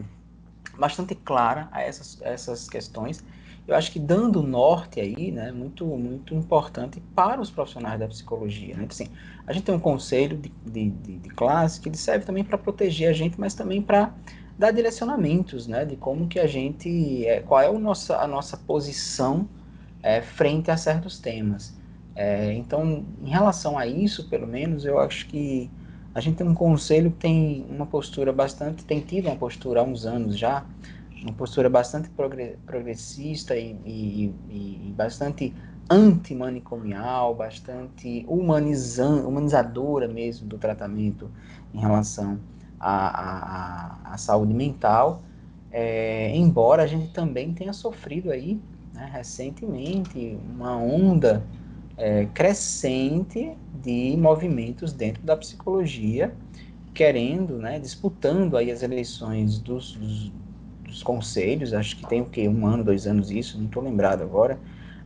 bastante clara a essas, essas questões. Eu acho que dando norte aí, né, muito muito importante para os profissionais da psicologia. Né? Assim, a gente tem um conselho de, de, de, de classe que ele serve também para proteger a gente, mas também para dar direcionamentos, né, de como que a gente, é, qual é o nossa, a nossa posição é, frente a certos temas. É, então, em relação a isso, pelo menos, eu acho que a gente tem um conselho que tem uma postura bastante, tem tido uma postura há uns anos já, uma postura bastante progressista e, e, e bastante antimanicomial, bastante humanizan, humanizadora mesmo do tratamento em relação à, saúde mental, é, embora a gente também tenha sofrido aí, né, recentemente, uma onda é, crescente de movimentos dentro da psicologia, querendo, né, disputando aí as eleições dos, dos, dos conselhos, acho que tem o que, um ano, dois anos isso, não estou lembrado agora,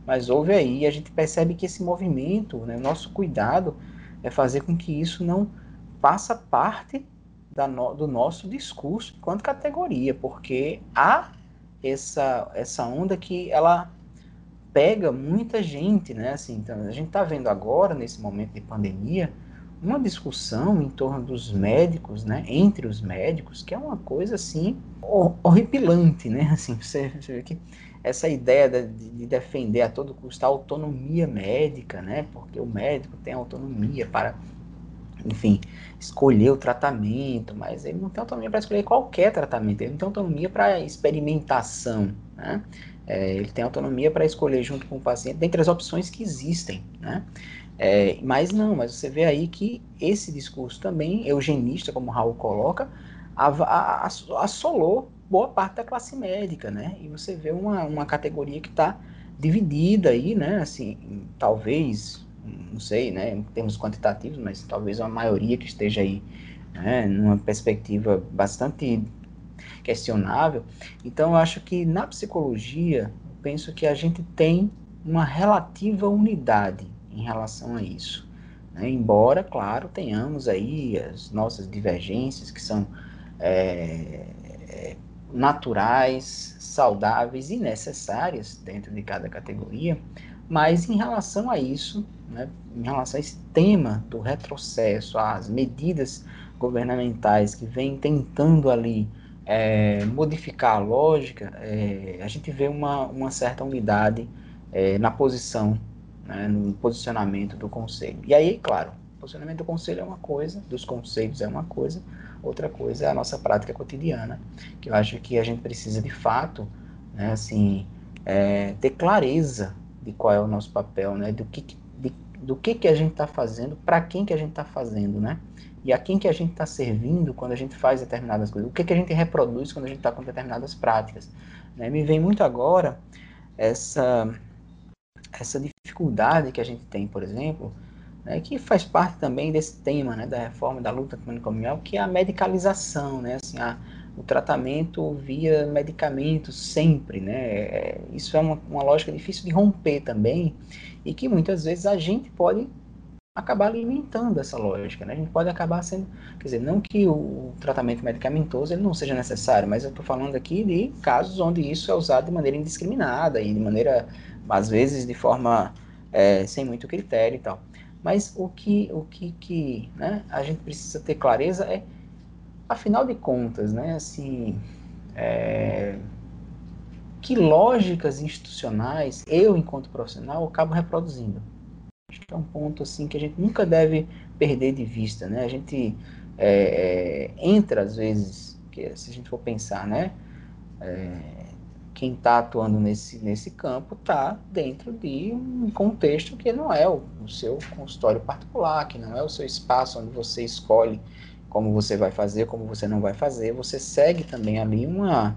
mas houve aí, a gente percebe que esse movimento, né, nosso cuidado é fazer com que isso não faça parte no, do nosso discurso enquanto categoria, porque há essa, essa onda que ela pega muita gente, né? Assim, então, a gente está vendo agora, nesse momento de pandemia, uma discussão em torno dos médicos, né? Entre os médicos, que é uma coisa, assim, horripilante, né? (laughs) Assim, você, você vê que essa ideia de, de, defender a todo custo a autonomia médica, né? Porque o médico tem autonomia para, enfim, escolher o tratamento, mas ele não tem autonomia para escolher qualquer tratamento, ele não tem autonomia para experimentação, né? É, ele tem autonomia para escolher junto com o paciente dentre as opções que existem, né? É, mas não, mas você vê aí que esse discurso também, eugenista, como o Raul coloca, assolou boa parte da classe médica, né? E você vê uma, uma categoria que está dividida aí, né? Assim, talvez, não sei, né? Em termos quantitativos, mas talvez uma maioria que esteja aí, né? Numa perspectiva bastante questionável. Então, eu acho que na psicologia, penso que a gente tem uma relativa unidade em relação a isso. Né? Embora, claro, tenhamos aí as nossas divergências, que são é, é, naturais, saudáveis e necessárias dentro de cada categoria, mas em relação a isso, né, em relação a esse tema do retrocesso, às medidas governamentais que vêm tentando ali é, modificar a lógica, é, a gente vê uma, uma certa unidade é, na posição, né, no posicionamento do Conselho. E aí, claro, o posicionamento do Conselho é uma coisa, dos conselhos é uma coisa, outra coisa é a nossa prática cotidiana, que eu acho que a gente precisa de fato, né, assim, é, ter clareza de qual é o nosso papel, né, do que, de, do que, que a gente está fazendo, para quem que a gente está fazendo, né? E a quem que a gente está servindo quando a gente faz determinadas coisas, o que, que a gente reproduz quando a gente está com determinadas práticas. Né? Me vem muito agora essa, essa dificuldade que a gente tem, por exemplo, né, que faz parte também desse tema né, da reforma da luta manicomial, que é a medicalização, né, assim, a, o tratamento via medicamento sempre, né, é, isso é uma, uma lógica difícil de romper também, e que muitas vezes a gente pode acabar alimentando essa lógica, né? A gente pode acabar sendo, quer dizer, não que o tratamento medicamentoso ele não seja necessário, mas eu estou falando aqui de casos onde isso é usado de maneira indiscriminada e de maneira, às vezes, de forma é, sem muito critério e tal. Mas o que, o que, que né, a gente precisa ter clareza é, afinal de contas, né, assim, é, que lógicas institucionais eu, enquanto profissional, acabo reproduzindo Acho que é um ponto assim que a gente nunca deve perder de vista, né? A gente é, é entra às vezes, que se a gente for pensar, né? É, quem está atuando nesse, nesse campo está dentro de um contexto que não é o, o, seu consultório particular, que não é o seu espaço onde você escolhe como você vai fazer, como você não vai fazer. Você segue também ali uma,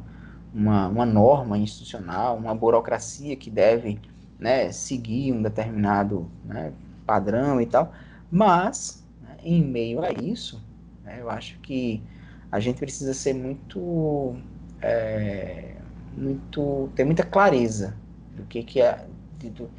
uma, uma norma institucional, uma burocracia que deve né, seguir um determinado né, padrão e tal, mas né, em meio a isso, né, eu acho que a gente precisa ser muito, é, muito ter muita clareza do que, que é, de, do,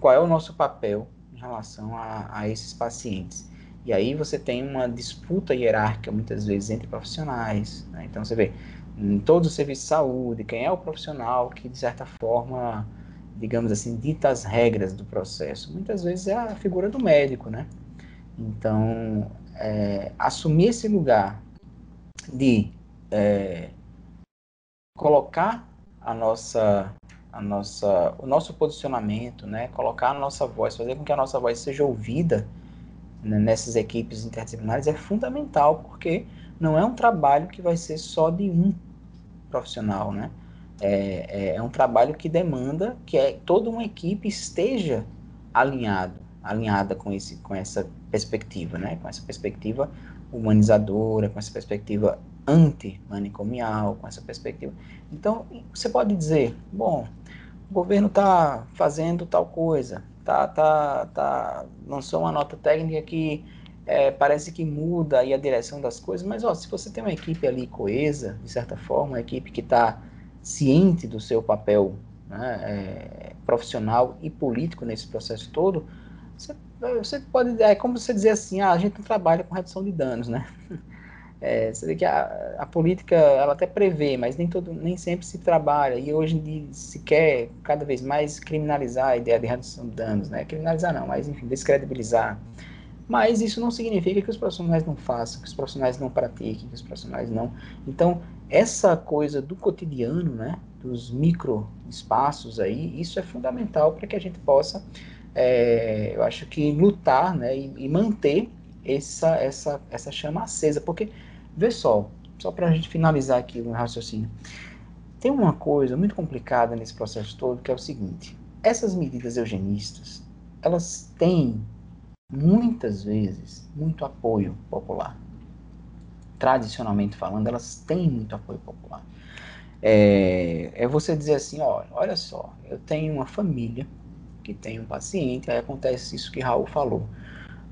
qual é o nosso papel em relação a, a esses pacientes. E aí você tem uma disputa hierárquica muitas vezes entre profissionais. Né? Então você vê em todos os serviços de saúde, quem é o profissional que de certa forma digamos assim, dita as regras do processo. Muitas vezes é a figura do médico, né? Então, é, assumir esse lugar de é, colocar a nossa, a nossa, o nosso posicionamento, né? Colocar a nossa voz, fazer com que a nossa voz seja ouvida né, nessas equipes interdisciplinares é fundamental, porque não é um trabalho que vai ser só de um profissional, né? É, é, é, um trabalho que demanda que é, toda uma equipe esteja alinhado, alinhada com, esse, com essa perspectiva, né? com essa perspectiva humanizadora, com essa perspectiva anti-manicomial, com essa perspectiva. Então, você pode dizer, bom, o governo está fazendo tal coisa, tá, tá, tá, lançou uma nota técnica que é, parece que muda aí a direção das coisas, mas ó, se você tem uma equipe ali coesa, de certa forma, uma equipe que está ciente do seu papel né, é, profissional e político nesse processo todo, você, você, pode, é como você dizer assim, ah, a gente não trabalha com redução de danos, né? (laughs) É, você vê que a, a, política, ela até prevê, mas nem, todo, nem sempre se trabalha, e hoje em dia se quer cada vez mais criminalizar a ideia de redução de danos, né? Criminalizar não, mas enfim, descredibilizar. Mas isso não significa que os profissionais não façam, que os profissionais não pratiquem, que os profissionais não... Então, essa coisa do cotidiano, né, dos micro espaços aí, isso é fundamental para que a gente possa, é, eu acho que lutar, né, e, e, manter essa, essa, essa chama acesa, porque, vê só, só para a gente finalizar aqui o raciocínio, tem uma coisa muito complicada nesse processo todo, que é o seguinte, essas medidas eugenistas, elas têm, muitas vezes, muito apoio popular, tradicionalmente falando, elas têm muito apoio popular. É, é você dizer assim, ó, olha só, eu tenho uma família que tem um paciente, aí acontece isso que Raul falou.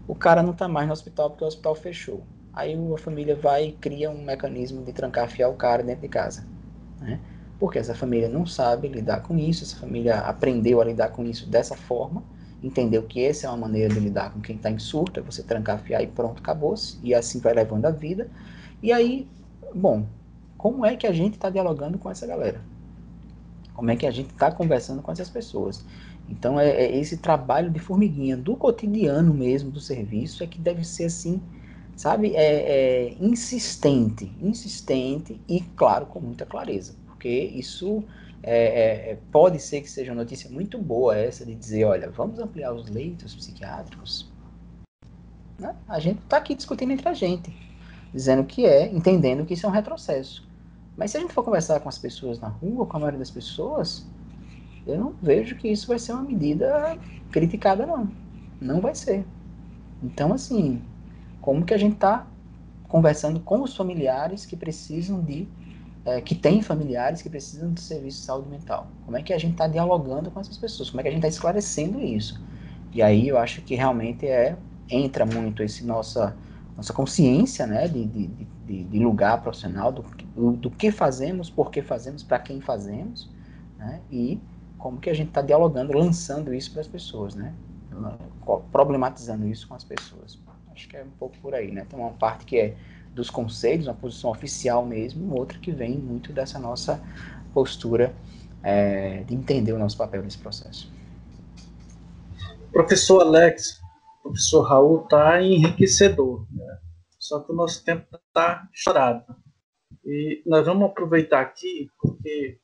O cara não está mais no hospital porque o hospital fechou. Aí a família vai e cria um mecanismo de trancar fiar o cara dentro de casa. Né? Porque essa família não sabe lidar com isso, essa família aprendeu a lidar com isso dessa forma, entendeu que essa é uma maneira de lidar com quem está em surto, é você trancar, fiar e pronto, acabou-se, e assim vai levando a vida. E aí, bom, como é que a gente está dialogando com essa galera? Como é que a gente está conversando com essas pessoas? Então, é, é, esse trabalho de formiguinha do cotidiano mesmo do serviço é que deve ser assim, sabe, é, é insistente, insistente e, claro, com muita clareza, porque isso é, é, é, pode ser que seja uma notícia muito boa essa de dizer, olha, vamos ampliar os leitos psiquiátricos. Né? A gente está aqui discutindo entre a gente, dizendo que é, entendendo que isso é um retrocesso. Mas se a gente for conversar com as pessoas na rua, com a maioria das pessoas, eu não vejo que isso vai ser uma medida criticada, não. Não vai ser. Então, assim, como que a gente está conversando com os familiares que precisam de, é, que têm familiares que precisam de serviço de saúde mental? Como é que a gente está dialogando com essas pessoas? Como é que a gente está esclarecendo isso? E aí eu acho que realmente é entra muito esse nossa nossa consciência, né, de, de, de, lugar profissional, do, do, do, que fazemos, por que fazemos, para quem fazemos, né, e como que a gente está dialogando, lançando isso para as pessoas, né? Problematizando isso com as pessoas. Acho que é um pouco por aí, né? Tem uma parte que é dos conselhos, uma posição oficial mesmo, outra que vem muito dessa nossa postura é, de entender o nosso papel nesse processo. Professor Alex, professor Raul, está enriquecedor, né? só que o nosso tempo está chorado. E nós vamos aproveitar aqui, porque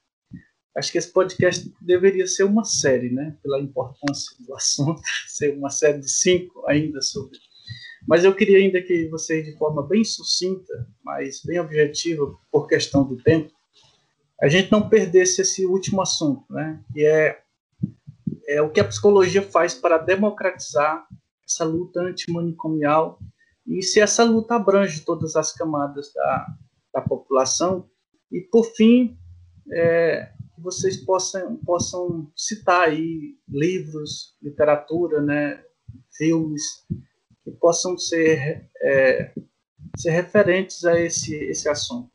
Acho que esse podcast deveria ser uma série, né? Pela importância do assunto, (laughs) ser uma série de cinco ainda sobre. Mas eu queria ainda que vocês, de forma bem sucinta, mas bem objetiva, por questão do tempo, a gente não perdesse esse último assunto, né? Que é, é o que a psicologia faz para democratizar essa luta antimanicomial e se essa luta abrange todas as camadas da, da população. E, por fim, é, vocês possam, possam citar aí livros, literatura, né, filmes, que possam ser, é, ser referentes a esse, esse assunto.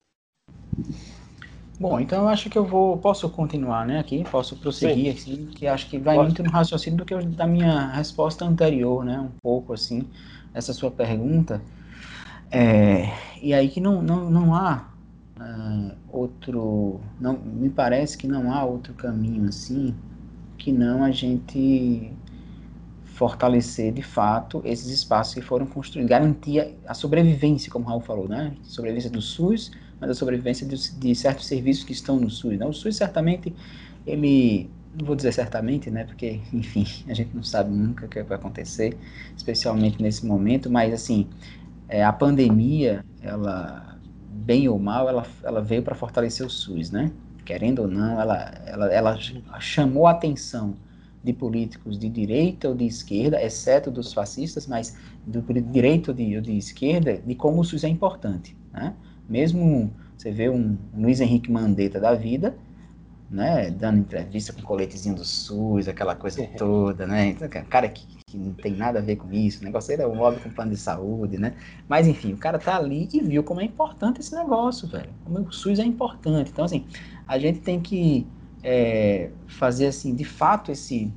Bom, então eu acho que eu vou, posso continuar, né, aqui, posso prosseguir, assim, que acho que vai Pode. muito no raciocínio do que eu, da minha resposta anterior, né, um pouco, assim, essa sua pergunta, é, e aí que não, não, não há uh, outro. Não, me parece que não há outro caminho assim que não a gente fortalecer de fato esses espaços que foram construídos, garantir a sobrevivência, como o Raul falou, né? Sobrevivência do SUS, mas a sobrevivência de, de certos serviços que estão no SUS. Né? O SUS certamente ele não vou dizer certamente, né, porque, (laughs) enfim, a gente não sabe nunca o que vai acontecer, especialmente nesse momento, mas, assim, é, a pandemia, ela bem ou mal, ela, ela veio para fortalecer o SUS, né? Querendo ou não, ela, ela, ela chamou a atenção de políticos de direita ou de esquerda, exceto dos fascistas, mas do direito ou de, de esquerda, de como o SUS é importante, né? Mesmo você vê um, Luiz Henrique Mandetta da vida, né, dando entrevista com coletezinho do SUS, aquela coisa toda, né? Então, cara que, que não tem nada a ver com isso, o negócio era um óbvio com plano de saúde, né? Mas enfim, o cara tá ali e viu como é importante esse negócio, velho. Como o SUS é importante. Então, assim, a gente tem que é, fazer, assim, de fato, esse.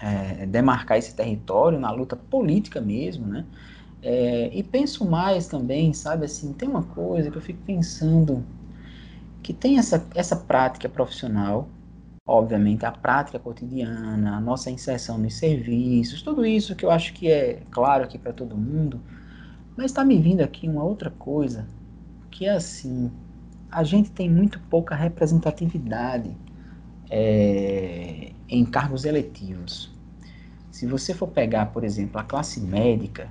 É, demarcar esse território na luta política mesmo, né? É, e penso mais também, sabe, assim, tem uma coisa que eu fico pensando que tem essa, essa prática profissional, obviamente a prática cotidiana, a nossa inserção nos serviços, tudo isso que eu acho que é claro aqui para todo mundo, mas está me vindo aqui uma outra coisa, que é assim, a gente tem muito pouca representatividade é, em cargos eletivos. Se você for pegar, por exemplo, a classe médica,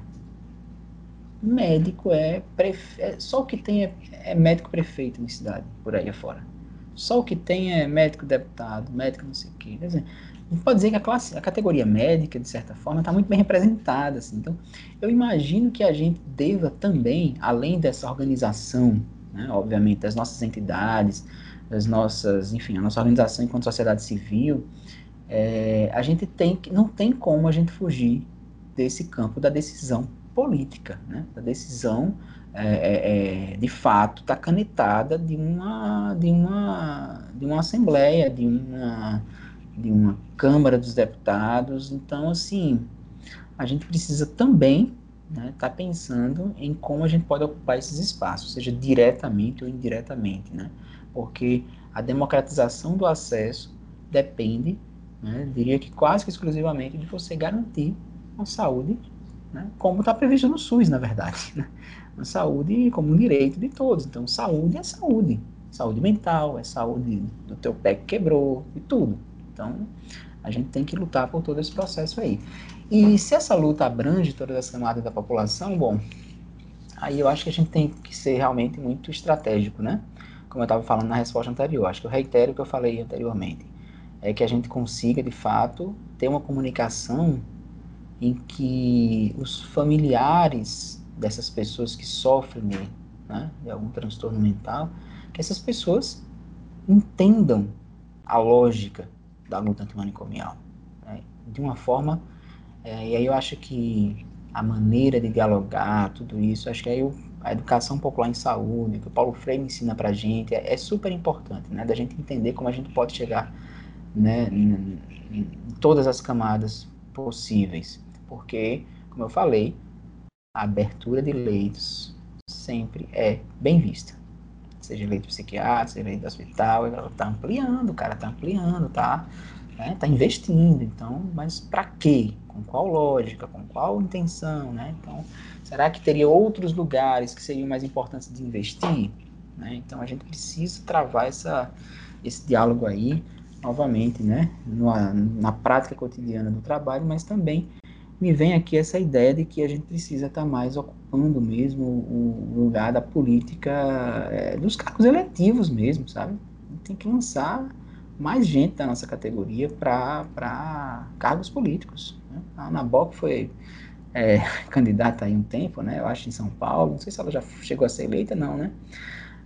médico é, prefe... É, só o que tem é, é, médico prefeito em cidade, por aí afora. Só o que tem é médico deputado, médico não sei o quê. Quer dizer, pode dizer que a, classe, a categoria médica, de certa forma, está muito bem representada. Assim. Então, eu imagino que a gente deva também, além dessa organização, né, obviamente, das nossas entidades, das nossas, enfim, a nossa organização enquanto sociedade civil, é, a gente tem não tem como a gente fugir desse campo da decisão política, né? da decisão é, é, é de fato está canetada de uma, de, uma, de uma assembleia, de uma, de uma Câmara dos Deputados. Então, assim, a gente precisa também está né, tá pensando em como a gente pode ocupar esses espaços, seja diretamente ou indiretamente, né? Porque a democratização do acesso depende, né, diria que quase que exclusivamente, de você garantir uma saúde, né, como está previsto no SUS, na verdade. Né? Uma saúde como um direito de todos. Então, saúde é saúde. Saúde mental, é saúde do teu pé que quebrou, e tudo. Então, a gente tem que lutar por todo esse processo aí. E se essa luta abrange todas as camadas da população, bom, aí eu acho que a gente tem que ser realmente muito estratégico, né? Como eu estava falando na resposta anterior, acho que eu reitero o que eu falei anteriormente, é que a gente consiga, de fato, ter uma comunicação em que os familiares dessas pessoas que sofrem né, de algum transtorno mental, que essas pessoas entendam a lógica da luta antimanicomial, né, de uma forma é, e aí eu acho que a maneira de dialogar, tudo isso, acho que aí a educação popular em saúde, que o Paulo Freire ensina pra gente, é, é super importante, né? Da gente entender como a gente pode chegar né, em, em todas as camadas possíveis. Porque, como eu falei, a abertura de leitos sempre é bem vista. Seja leito psiquiátrico, seja leito hospital, ela está ampliando, o cara está ampliando, tá, né, tá investindo. Então, mas para quê? com qual lógica, com qual intenção, né? Então, será que teria outros lugares que seriam mais importantes de investir? Né? Então, a gente precisa travar essa, esse diálogo aí, novamente, né? Na, na prática cotidiana do trabalho, mas também me vem aqui essa ideia de que a gente precisa estar tá mais ocupando mesmo o lugar da política, é, dos cargos eletivos mesmo, sabe? Tem que lançar mais gente da nossa categoria para cargos políticos. Né? A Ana Bock foi é, (laughs) candidata aí um tempo, né? Eu acho em São Paulo. Não sei se ela já chegou a ser eleita, não, né?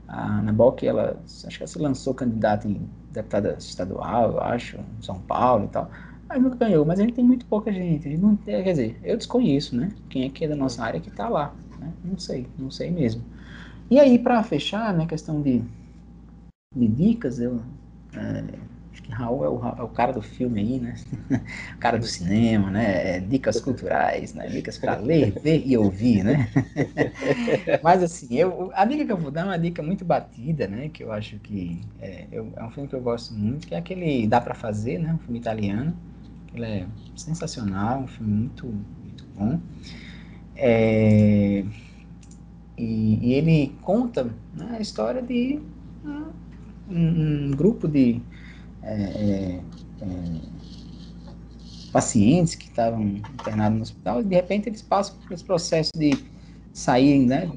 A Ana ela acho que ela se lançou candidata em deputada estadual, eu acho, em São Paulo e tal. Mas nunca ganhou. Mas a gente tem muito pouca gente. não, quer dizer, eu desconheço, né? Quem é que é da nossa área que está lá. Né? Não sei, não sei mesmo. E aí, para fechar, né, questão de, de dicas, eu é, que Raul é o, é o, cara do filme aí, né? (laughs) o cara do cinema, né? É, dicas culturais, né? Dicas para (laughs) ler, ver e ouvir, né? (laughs) Mas assim, eu, a dica que eu vou dar é uma dica muito batida, né? Que eu acho que é, eu, é um filme que eu gosto muito, que é aquele Dá para Fazer, né? Um filme italiano. Ele é sensacional, um filme muito, muito bom. É, e, e, ele conta né, a história de um, um grupo de é, é, é, pacientes que estavam internados no hospital, e de repente eles passam por esse processo de saírem, né?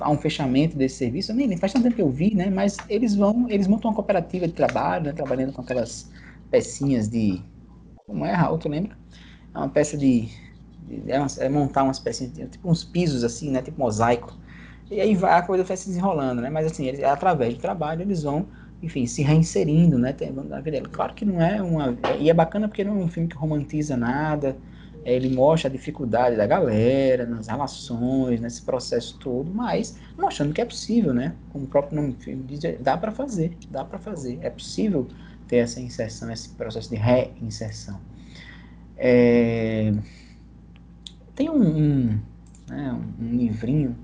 Há um fechamento desse serviço, nem, nem faz tanto tempo que eu vi, né? Mas eles vão, eles montam uma cooperativa de trabalho, né, trabalhando com aquelas pecinhas de. Como é, Raul, tu lembra? É uma peça de. de é, uma, é, montar umas pecinhas, tipo uns pisos assim, né? Tipo mosaico e aí vai, a coisa vai se desenrolando, né? Mas assim, eles, através do trabalho, eles vão, enfim, se reinserindo, né? Claro que não é uma. E é bacana porque não é um filme que romantiza nada. É, ele mostra a dificuldade da galera, nas relações, nesse processo todo, mas mostrando que é possível, né? Como o próprio nome do filme diz, dá para fazer, dá para fazer. É possível ter essa inserção, esse processo de reinserção. É... Tem um, um, né, um livrinho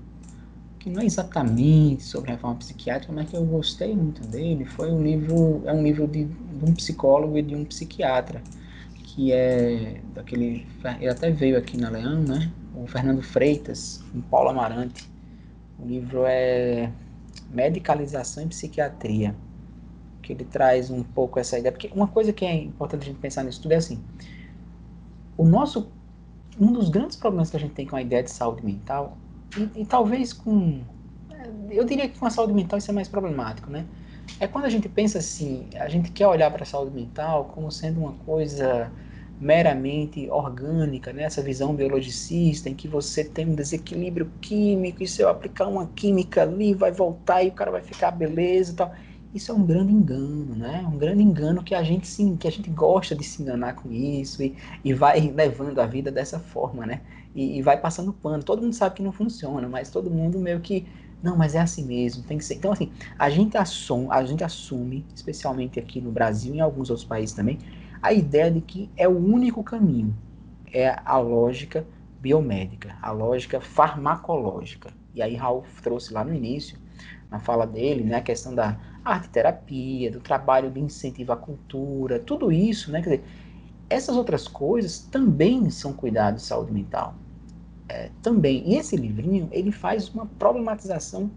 que não é exatamente sobre reforma psiquiátrica, mas que eu gostei muito dele, foi um livro, é um livro de, de um psicólogo e de um psiquiatra, que é daquele, ele até veio aqui na Leão, né? O Fernando Freitas, com Paulo Amarante. O livro é Medicalização e Psiquiatria, que ele traz um pouco essa ideia, porque uma coisa que é importante a gente pensar nisso tudo é assim, o nosso, um dos grandes problemas que a gente tem com a ideia de saúde mental e, talvez com. Eu diria que com a saúde mental isso é mais problemático, né? É quando a gente pensa assim, a gente quer olhar para a saúde mental como sendo uma coisa meramente orgânica, né? essa visão biologicista em que você tem um desequilíbrio químico e se eu aplicar uma química ali vai voltar e o cara vai ficar beleza e tal. Isso é um grande engano, né? Um grande engano que a gente sim, que a gente gosta de se enganar com isso e, e vai levando a vida dessa forma, né? e, e, vai passando pano. Todo mundo sabe que não funciona, mas todo mundo meio que. Não, mas é assim mesmo, tem que ser. Então, assim, a gente, assume, a gente assume, especialmente aqui no Brasil e em alguns outros países também, a ideia de que é o único caminho. É a lógica biomédica, a lógica farmacológica. E aí Raul trouxe lá no início, na fala dele, né, a questão da arte terapia, do trabalho de incentivo à cultura, tudo isso, né, quer dizer, essas outras coisas também são cuidados de saúde mental. É, também. E esse livrinho, ele faz uma problematização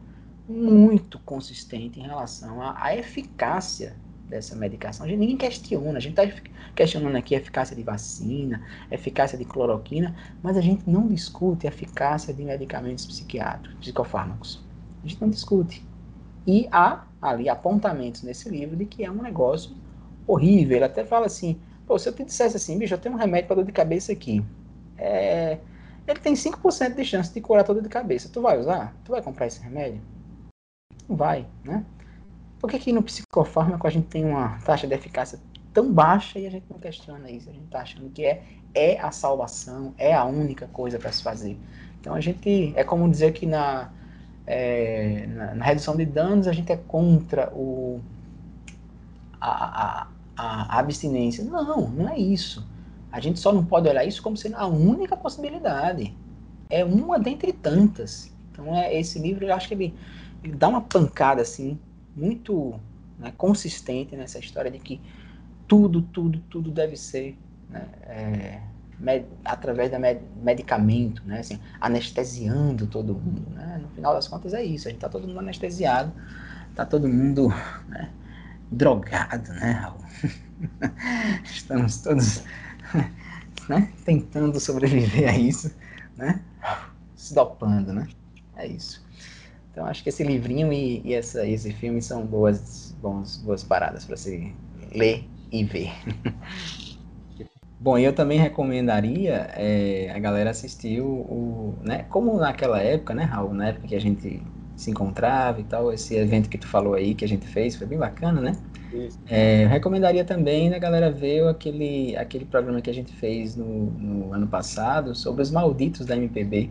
muito consistente em relação à, à eficácia dessa medicação. A gente ninguém questiona, a gente está questionando aqui a eficácia de vacina, a eficácia de cloroquina, mas a gente não discute a eficácia de medicamentos psiquiátricos, psicofármacos. A gente não discute. E há ali apontamentos nesse livro de que é um negócio horrível. Ele até fala assim: pô, se eu te dissesse assim, bicho, eu tenho um remédio para dor de cabeça aqui. É, ele tem 5% de chance de curar toda de cabeça. Tu vai usar? Tu vai comprar esse remédio? Não vai, né? Por que, que no psicofármaco a gente tem uma taxa de eficácia tão baixa e a gente não questiona isso? A gente está achando que é, é a salvação, é a única coisa para se fazer. Então a gente, é como dizer que na, é, na, na, redução de danos a gente é contra o, a, a, a, abstinência. Não, não é isso. A gente só não pode olhar isso como sendo a única possibilidade. É uma dentre tantas. Então é esse livro, eu acho que ele, ele dá uma pancada assim muito né, consistente nessa história de que tudo, tudo, tudo deve ser né, é, med, através da med, medicamento, né, assim, anestesiando todo mundo. Né? No final das contas é isso, a gente está todo mundo anestesiado, está todo mundo né, drogado, né, Raul? (laughs) Estamos todos né, tentando sobreviver a isso, né? Se dopando, né? É isso. Então acho que esse livrinho e, e essa, esse filme são boas, bons, boas paradas para se ler e ver. (laughs) Bom, eu também recomendaria é, a galera assistir o, o, né, como naquela época, né, Raul, na época que a gente se encontrava e tal, esse evento que tu falou aí, que a gente fez, foi bem bacana, né? É, eu recomendaria também a galera ver aquele, aquele programa que a gente fez no, no ano passado sobre os malditos da MPB.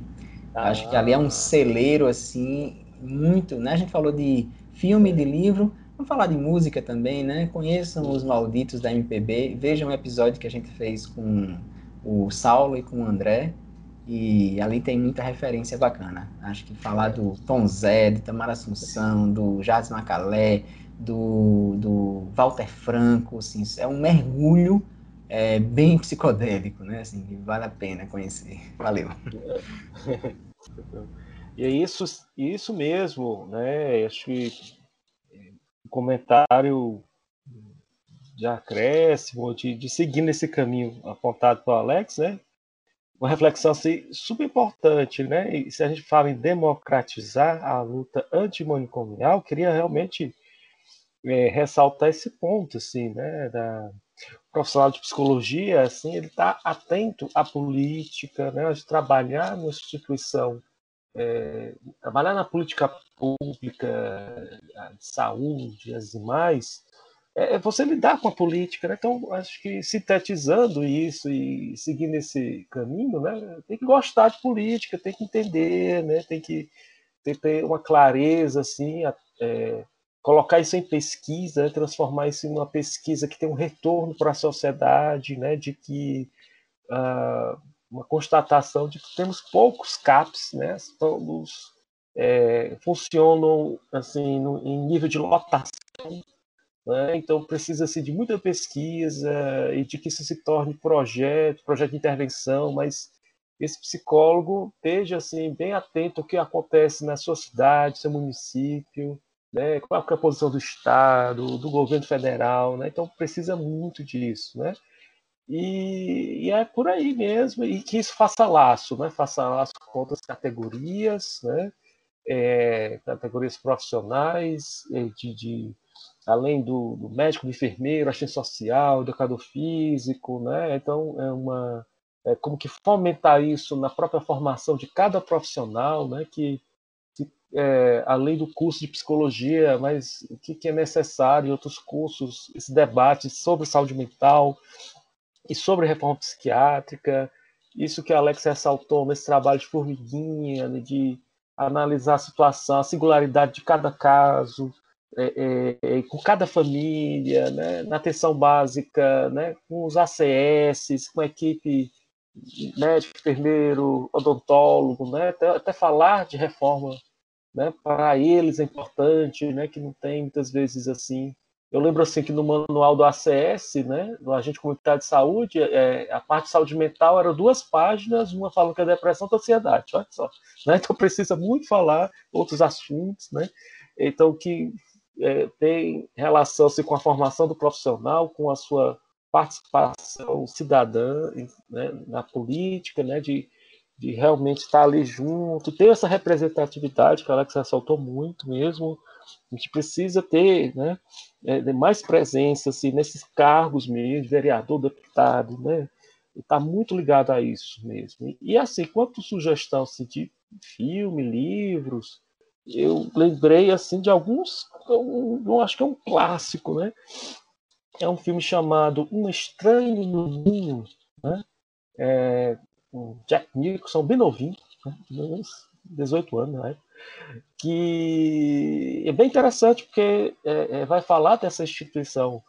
Ah. Acho que ali é um celeiro, assim, muito, né? A gente falou de filme, de livro, vamos falar de música também, né? Conheçam os malditos da MPB, vejam o episódio que a gente fez com o Saulo e com o André, e ali tem muita referência bacana. Acho que falar do Tom Zé, de Tamara Assunção, do Jardim Macalé, do, do Walter Franco, assim, é um mergulho é, bem psicodélico, né? Assim, vale a pena conhecer. Valeu. (laughs) E é isso, isso mesmo, né? Acho que comentário de acréscimo, de, de seguir nesse caminho apontado pelo Alex, né? Uma reflexão assim, super importante, né? E se a gente fala em democratizar a luta antimanicomial, queria realmente é, ressaltar esse ponto, assim, né? Da, profissional de psicologia, assim, ele está atento à política, né? De trabalhar numa instituição é, trabalhar na política pública, de saúde, as demais, é, é você lidar com a política, né? Então, acho que sintetizando isso e seguindo esse caminho, né? Tem que gostar de política, tem que entender, né? Tem que ter, ter uma clareza, assim, é, colocar isso em pesquisa, né? transformar isso em uma pesquisa que tem um retorno para a sociedade, né? De que uh, uma constatação de que temos poucos CAPs, né? Todos é, funcionam assim no, em nível de lotação, né? então precisa-se de muita pesquisa e de que isso se torne projeto, projeto de intervenção, mas esse psicólogo esteja assim bem atento ao que acontece na sua cidade, seu município, né? Qual é a posição do Estado, do governo federal, né? Então precisa muito disso, né? E, e, é por aí mesmo, e que isso faça laço, né? faça laço com outras categorias, né? É, categorias profissionais, é, de, de além do, do, médico, do enfermeiro, assistente social, educador físico, né? então é uma é como que fomentar isso na própria formação de cada profissional, né? que, que é, além do curso de psicologia, mas o que, que é necessário, outros cursos, esse debate sobre saúde mental, e sobre reforma psiquiátrica, isso que a Alex ressaltou nesse trabalho de formiguinha, né, de analisar a situação, a singularidade de cada caso, é, é, é, com cada família, né, na atenção básica, né, com os ACS, com a equipe médico, enfermeiro, odontólogo, né? Até, até falar de reforma, né? Para eles é importante, né? Que não tem muitas vezes assim. Eu lembro assim que no manual do ACS, né, do Agente Comunitário de Saúde, é, a parte de saúde mental era duas páginas, uma falando que é depressão e ansiedade, olha só. Né? Então precisa muito falar outros assuntos, né? Então que é, tem relação assim, com a formação do profissional, com a sua participação cidadã né, na política, né, de, de realmente estar ali junto, ter essa representatividade que a Alex ressaltou muito mesmo. A gente precisa ter né, é, mais presença assim, nesses cargos mesmo, vereador, deputado, né? Está muito ligado a isso mesmo. E, assim, quanto sugestão assim, de filme, livros, eu lembrei assim de alguns, eu, eu acho que é um clássico, né? é um filme chamado Um Estranho no Ninho, né? É, Jack Nicholson, bem novinho, né? 18 anos, né? Que é bem interessante porque é, é, vai falar dessa instituição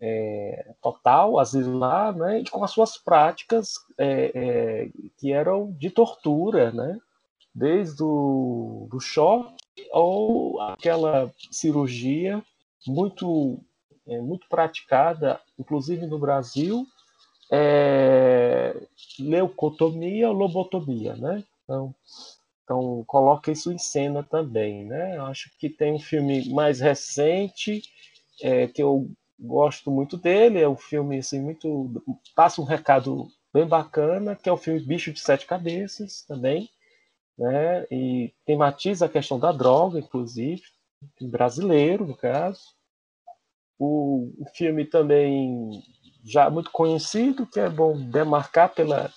é, total, asilar, né, e com as suas práticas é, é, que eram de tortura, né, desde o do choque ou aquela cirurgia muito é, muito praticada, inclusive no Brasil, leucotomia ou lobotomia, né? Então, então coloca isso em cena também, né? Eu acho que tem um filme mais recente é, que eu gosto muito dele, é um filme assim muito passa um recado bem bacana, que é o filme Bicho de Sete Cabeças também, né? E tematiza a questão da droga, inclusive, brasileiro no caso. O, o filme também já muito conhecido, que é bom demarcar pela,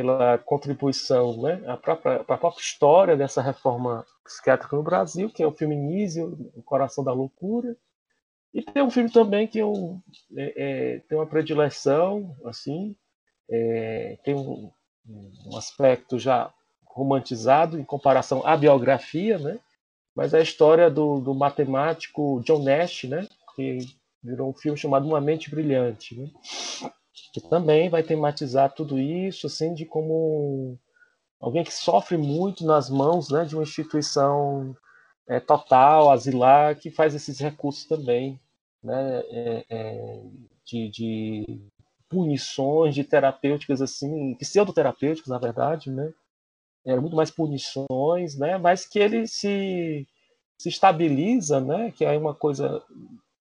pela contribuição né, a própria, a própria história dessa reforma psiquiátrica no Brasil, que é o filme Nísio, O Coração da Loucura. E tem um filme também que eu é, é, tenho uma predileção, assim, é, tem um, um, aspecto já romantizado em comparação à biografia, né? mas é a história do, do matemático John Nash, né? que virou um filme chamado Uma Mente Brilhante, né? Que também vai tematizar tudo isso, assim, de como alguém que sofre muito nas mãos né, de uma instituição é, total, asilar, que faz esses recursos também, né, é, é, de, de, punições, de terapêuticas, assim, pseudoterapêuticas, na verdade, né, era muito mais punições, né, mas que ele se, se estabiliza, né, que é uma coisa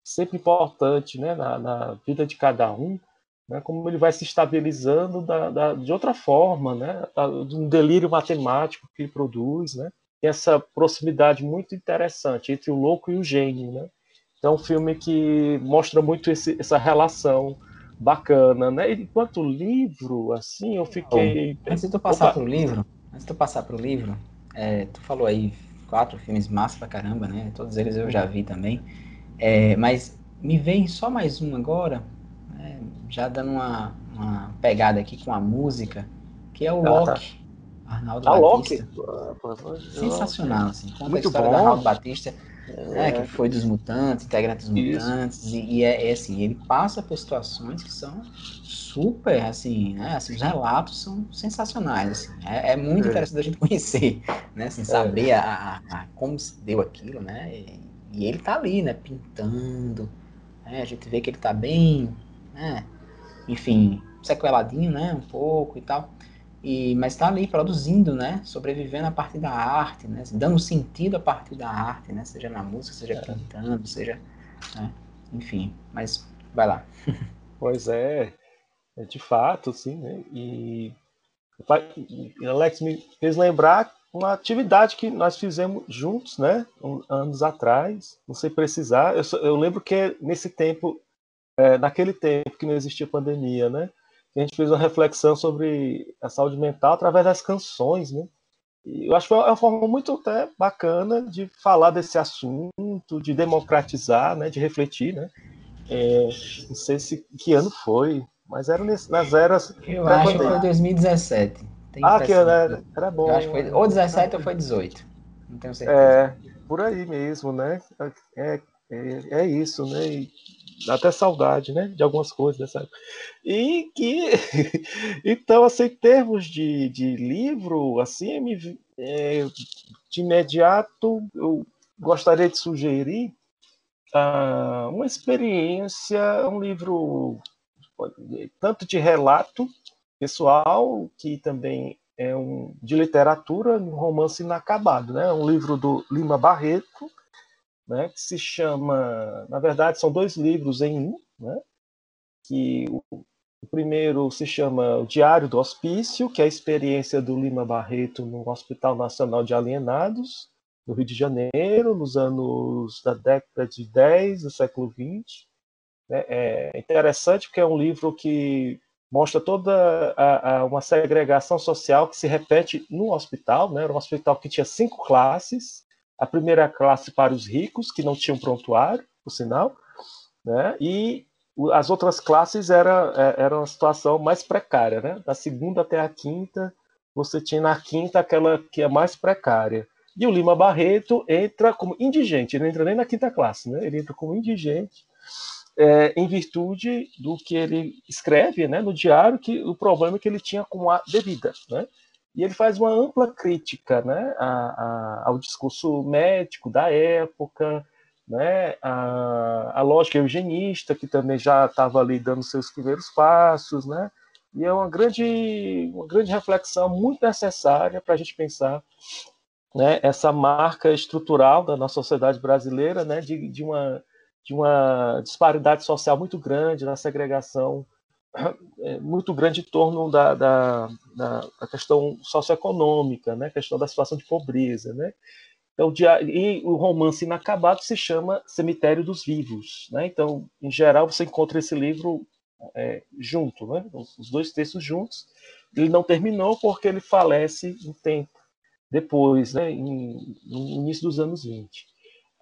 sempre importante né, na, na vida de cada um, né, como ele vai se estabilizando da, da, de outra forma, né, de um delírio matemático que ele produz, né, tem essa proximidade muito interessante entre o louco e o gênio, né. Então, é um filme que mostra muito esse, essa relação bacana, né. Enquanto livro, assim, eu fiquei. antes de tu passar para o livro, antes de tu passar para o livro, é, tu falou aí quatro filmes massa pra caramba, né? Todos eles eu já vi também. É, mas me vem só mais um agora, já dando uma, uma, pegada aqui com a música, que é o ah, Loki. Tá. Arnaldo ah, Batista. Loki? Sensacional, assim. Conta Muito a história bom. do Arnaldo Batista, é. né, que foi dos mutantes, integrante dos mutantes, e, e é, é, assim, ele passa por situações que são super, assim, né, assim, os relatos são sensacionais, assim, é, é muito é. interessante a gente (laughs) conhecer, né, assim, saber a, a, a, como se deu aquilo, né, e, e ele tá ali, né, pintando. Né, a gente vê que ele tá bem, né, enfim, sequeladinho, né, um pouco e tal. E, mas está ali produzindo, né, sobrevivendo a partir da arte, né, dando sentido a partir da arte, né, seja na música, seja é. pintando, seja, né, enfim, mas vai lá. (laughs) Pois é, é de fato, sim, né, e Alex me fez lembrar uma atividade que nós fizemos juntos, né, um, anos atrás, não sei precisar, eu, eu lembro que nesse tempo, é, naquele tempo que não existia pandemia, né, a gente fez uma reflexão sobre a saúde mental através das canções, né, e eu acho que foi uma forma muito até bacana de falar desse assunto, de democratizar, né, de refletir, né, é, não sei se que ano foi, mas era nesse, nas eras... Eu acho que foi 2017 ah, que era, era bom. Eu acho que foi ou 17 ou foi 18. Não tenho certeza. É, por aí mesmo, né? É, é, é isso, né? E, dá até saudade, né, de algumas coisas dessa época. E que, (laughs) então, assim, em termos de, de livro, assim, me, é, de imediato, eu gostaria de sugerir uh, uma experiência, um livro tanto de relato pessoal, que também é um de literatura, um romance inacabado, né? Um livro do Lima Barreto, né? Que se chama, na verdade, são dois livros em um, né? Que o, o primeiro se chama O Diário do Hospício, que é a experiência do Lima Barreto no Hospital Nacional de Alienados, no Rio de Janeiro, nos anos da década de 10 do século 20. Né? É interessante porque é um livro que mostra toda a, a, uma segregação social que se repete no hospital. Né? Era um hospital que tinha cinco classes. A primeira classe para os ricos, que não tinham prontuário, por sinal, né? e as outras classes era, é, era uma situação mais precária. Né? Da segunda até a quinta, você tinha na quinta aquela que é mais precária. E o Lima Barreto entra como indigente, ele não entra nem na quinta classe, né? ele entra como indigente é, em virtude do que ele escreve né, no diário, que o problema é que ele tinha com a bebida. Né? E ele faz uma ampla crítica né, a, a, ao discurso médico da época, né, a, a lógica eugenista, que também já estava ali dando seus primeiros passos, né, e é uma grande, uma grande reflexão muito necessária para a gente pensar né, essa marca estrutural da nossa sociedade brasileira né, de, de uma de uma disparidade social muito grande, na segregação muito grande em torno da, da, da, questão socioeconômica, né? questão da situação de pobreza. Né? Então, e o romance inacabado se chama Cemitério dos Vivos. Né? Então, em geral, você encontra esse livro é, junto, né? os dois textos juntos. Ele não terminou porque ele falece um tempo depois, né? Em, no início dos anos 20.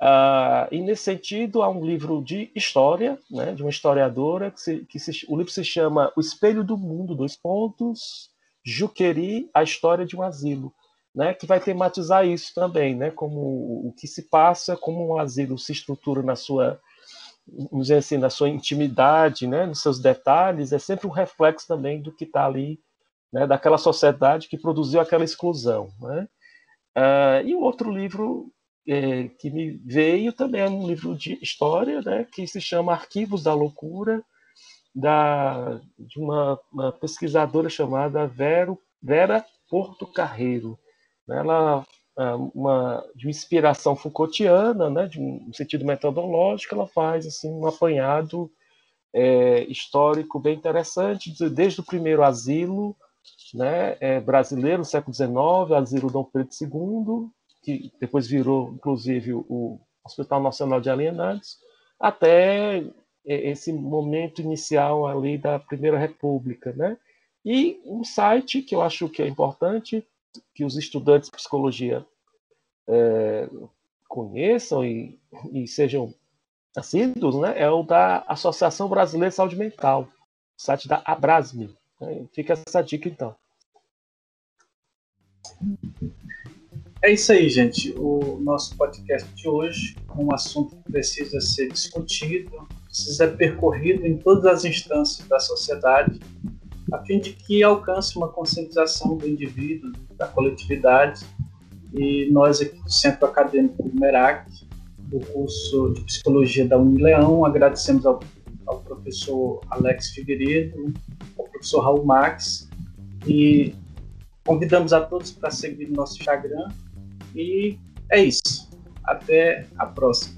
Uh, e nesse sentido, há um livro de história, né, de uma historiadora, que, se, que se, o livro se chama O Espelho do Mundo, dois pontos, Juqueri, a história de um asilo, né, que vai tematizar isso também, né, como o que se passa, como um asilo se estrutura na sua, vamos dizer assim, na sua intimidade, né, nos seus detalhes, é sempre um reflexo também do que está ali, né, daquela sociedade que produziu aquela exclusão. Né. Uh, e o outro livro é, que me veio também é um livro de história, né, que se chama Arquivos da Loucura, da, de uma, uma pesquisadora chamada Vera Porto Carreiro. Ela é uma, de inspiração Foucaultiana, né, de um sentido metodológico, ela faz assim, um apanhado é, histórico bem interessante, desde o primeiro asilo né, é, brasileiro, século XIX, asilo Dom Pedro II, que depois virou, inclusive, o Hospital Nacional de Alienados, até esse momento inicial ali da Primeira República, né? E um site que eu acho que é importante que os estudantes de psicologia é, conheçam e, e sejam assíduos, né? É o da Associação Brasileira de Saúde Mental, site da Abrasme. Né? Fica essa dica então. É isso aí, gente. O nosso podcast de hoje, um assunto que precisa ser discutido, precisa ser percorrido em todas as instâncias da sociedade, a fim de que alcance uma conscientização do indivíduo, da coletividade. E nós aqui do Centro Acadêmico do Merac, do curso de Psicologia da Unileão, agradecemos ao, ao professor Alex Figueiredo, ao professor Raul Max, e convidamos a todos para seguir nosso Instagram, e é isso. Até a próxima.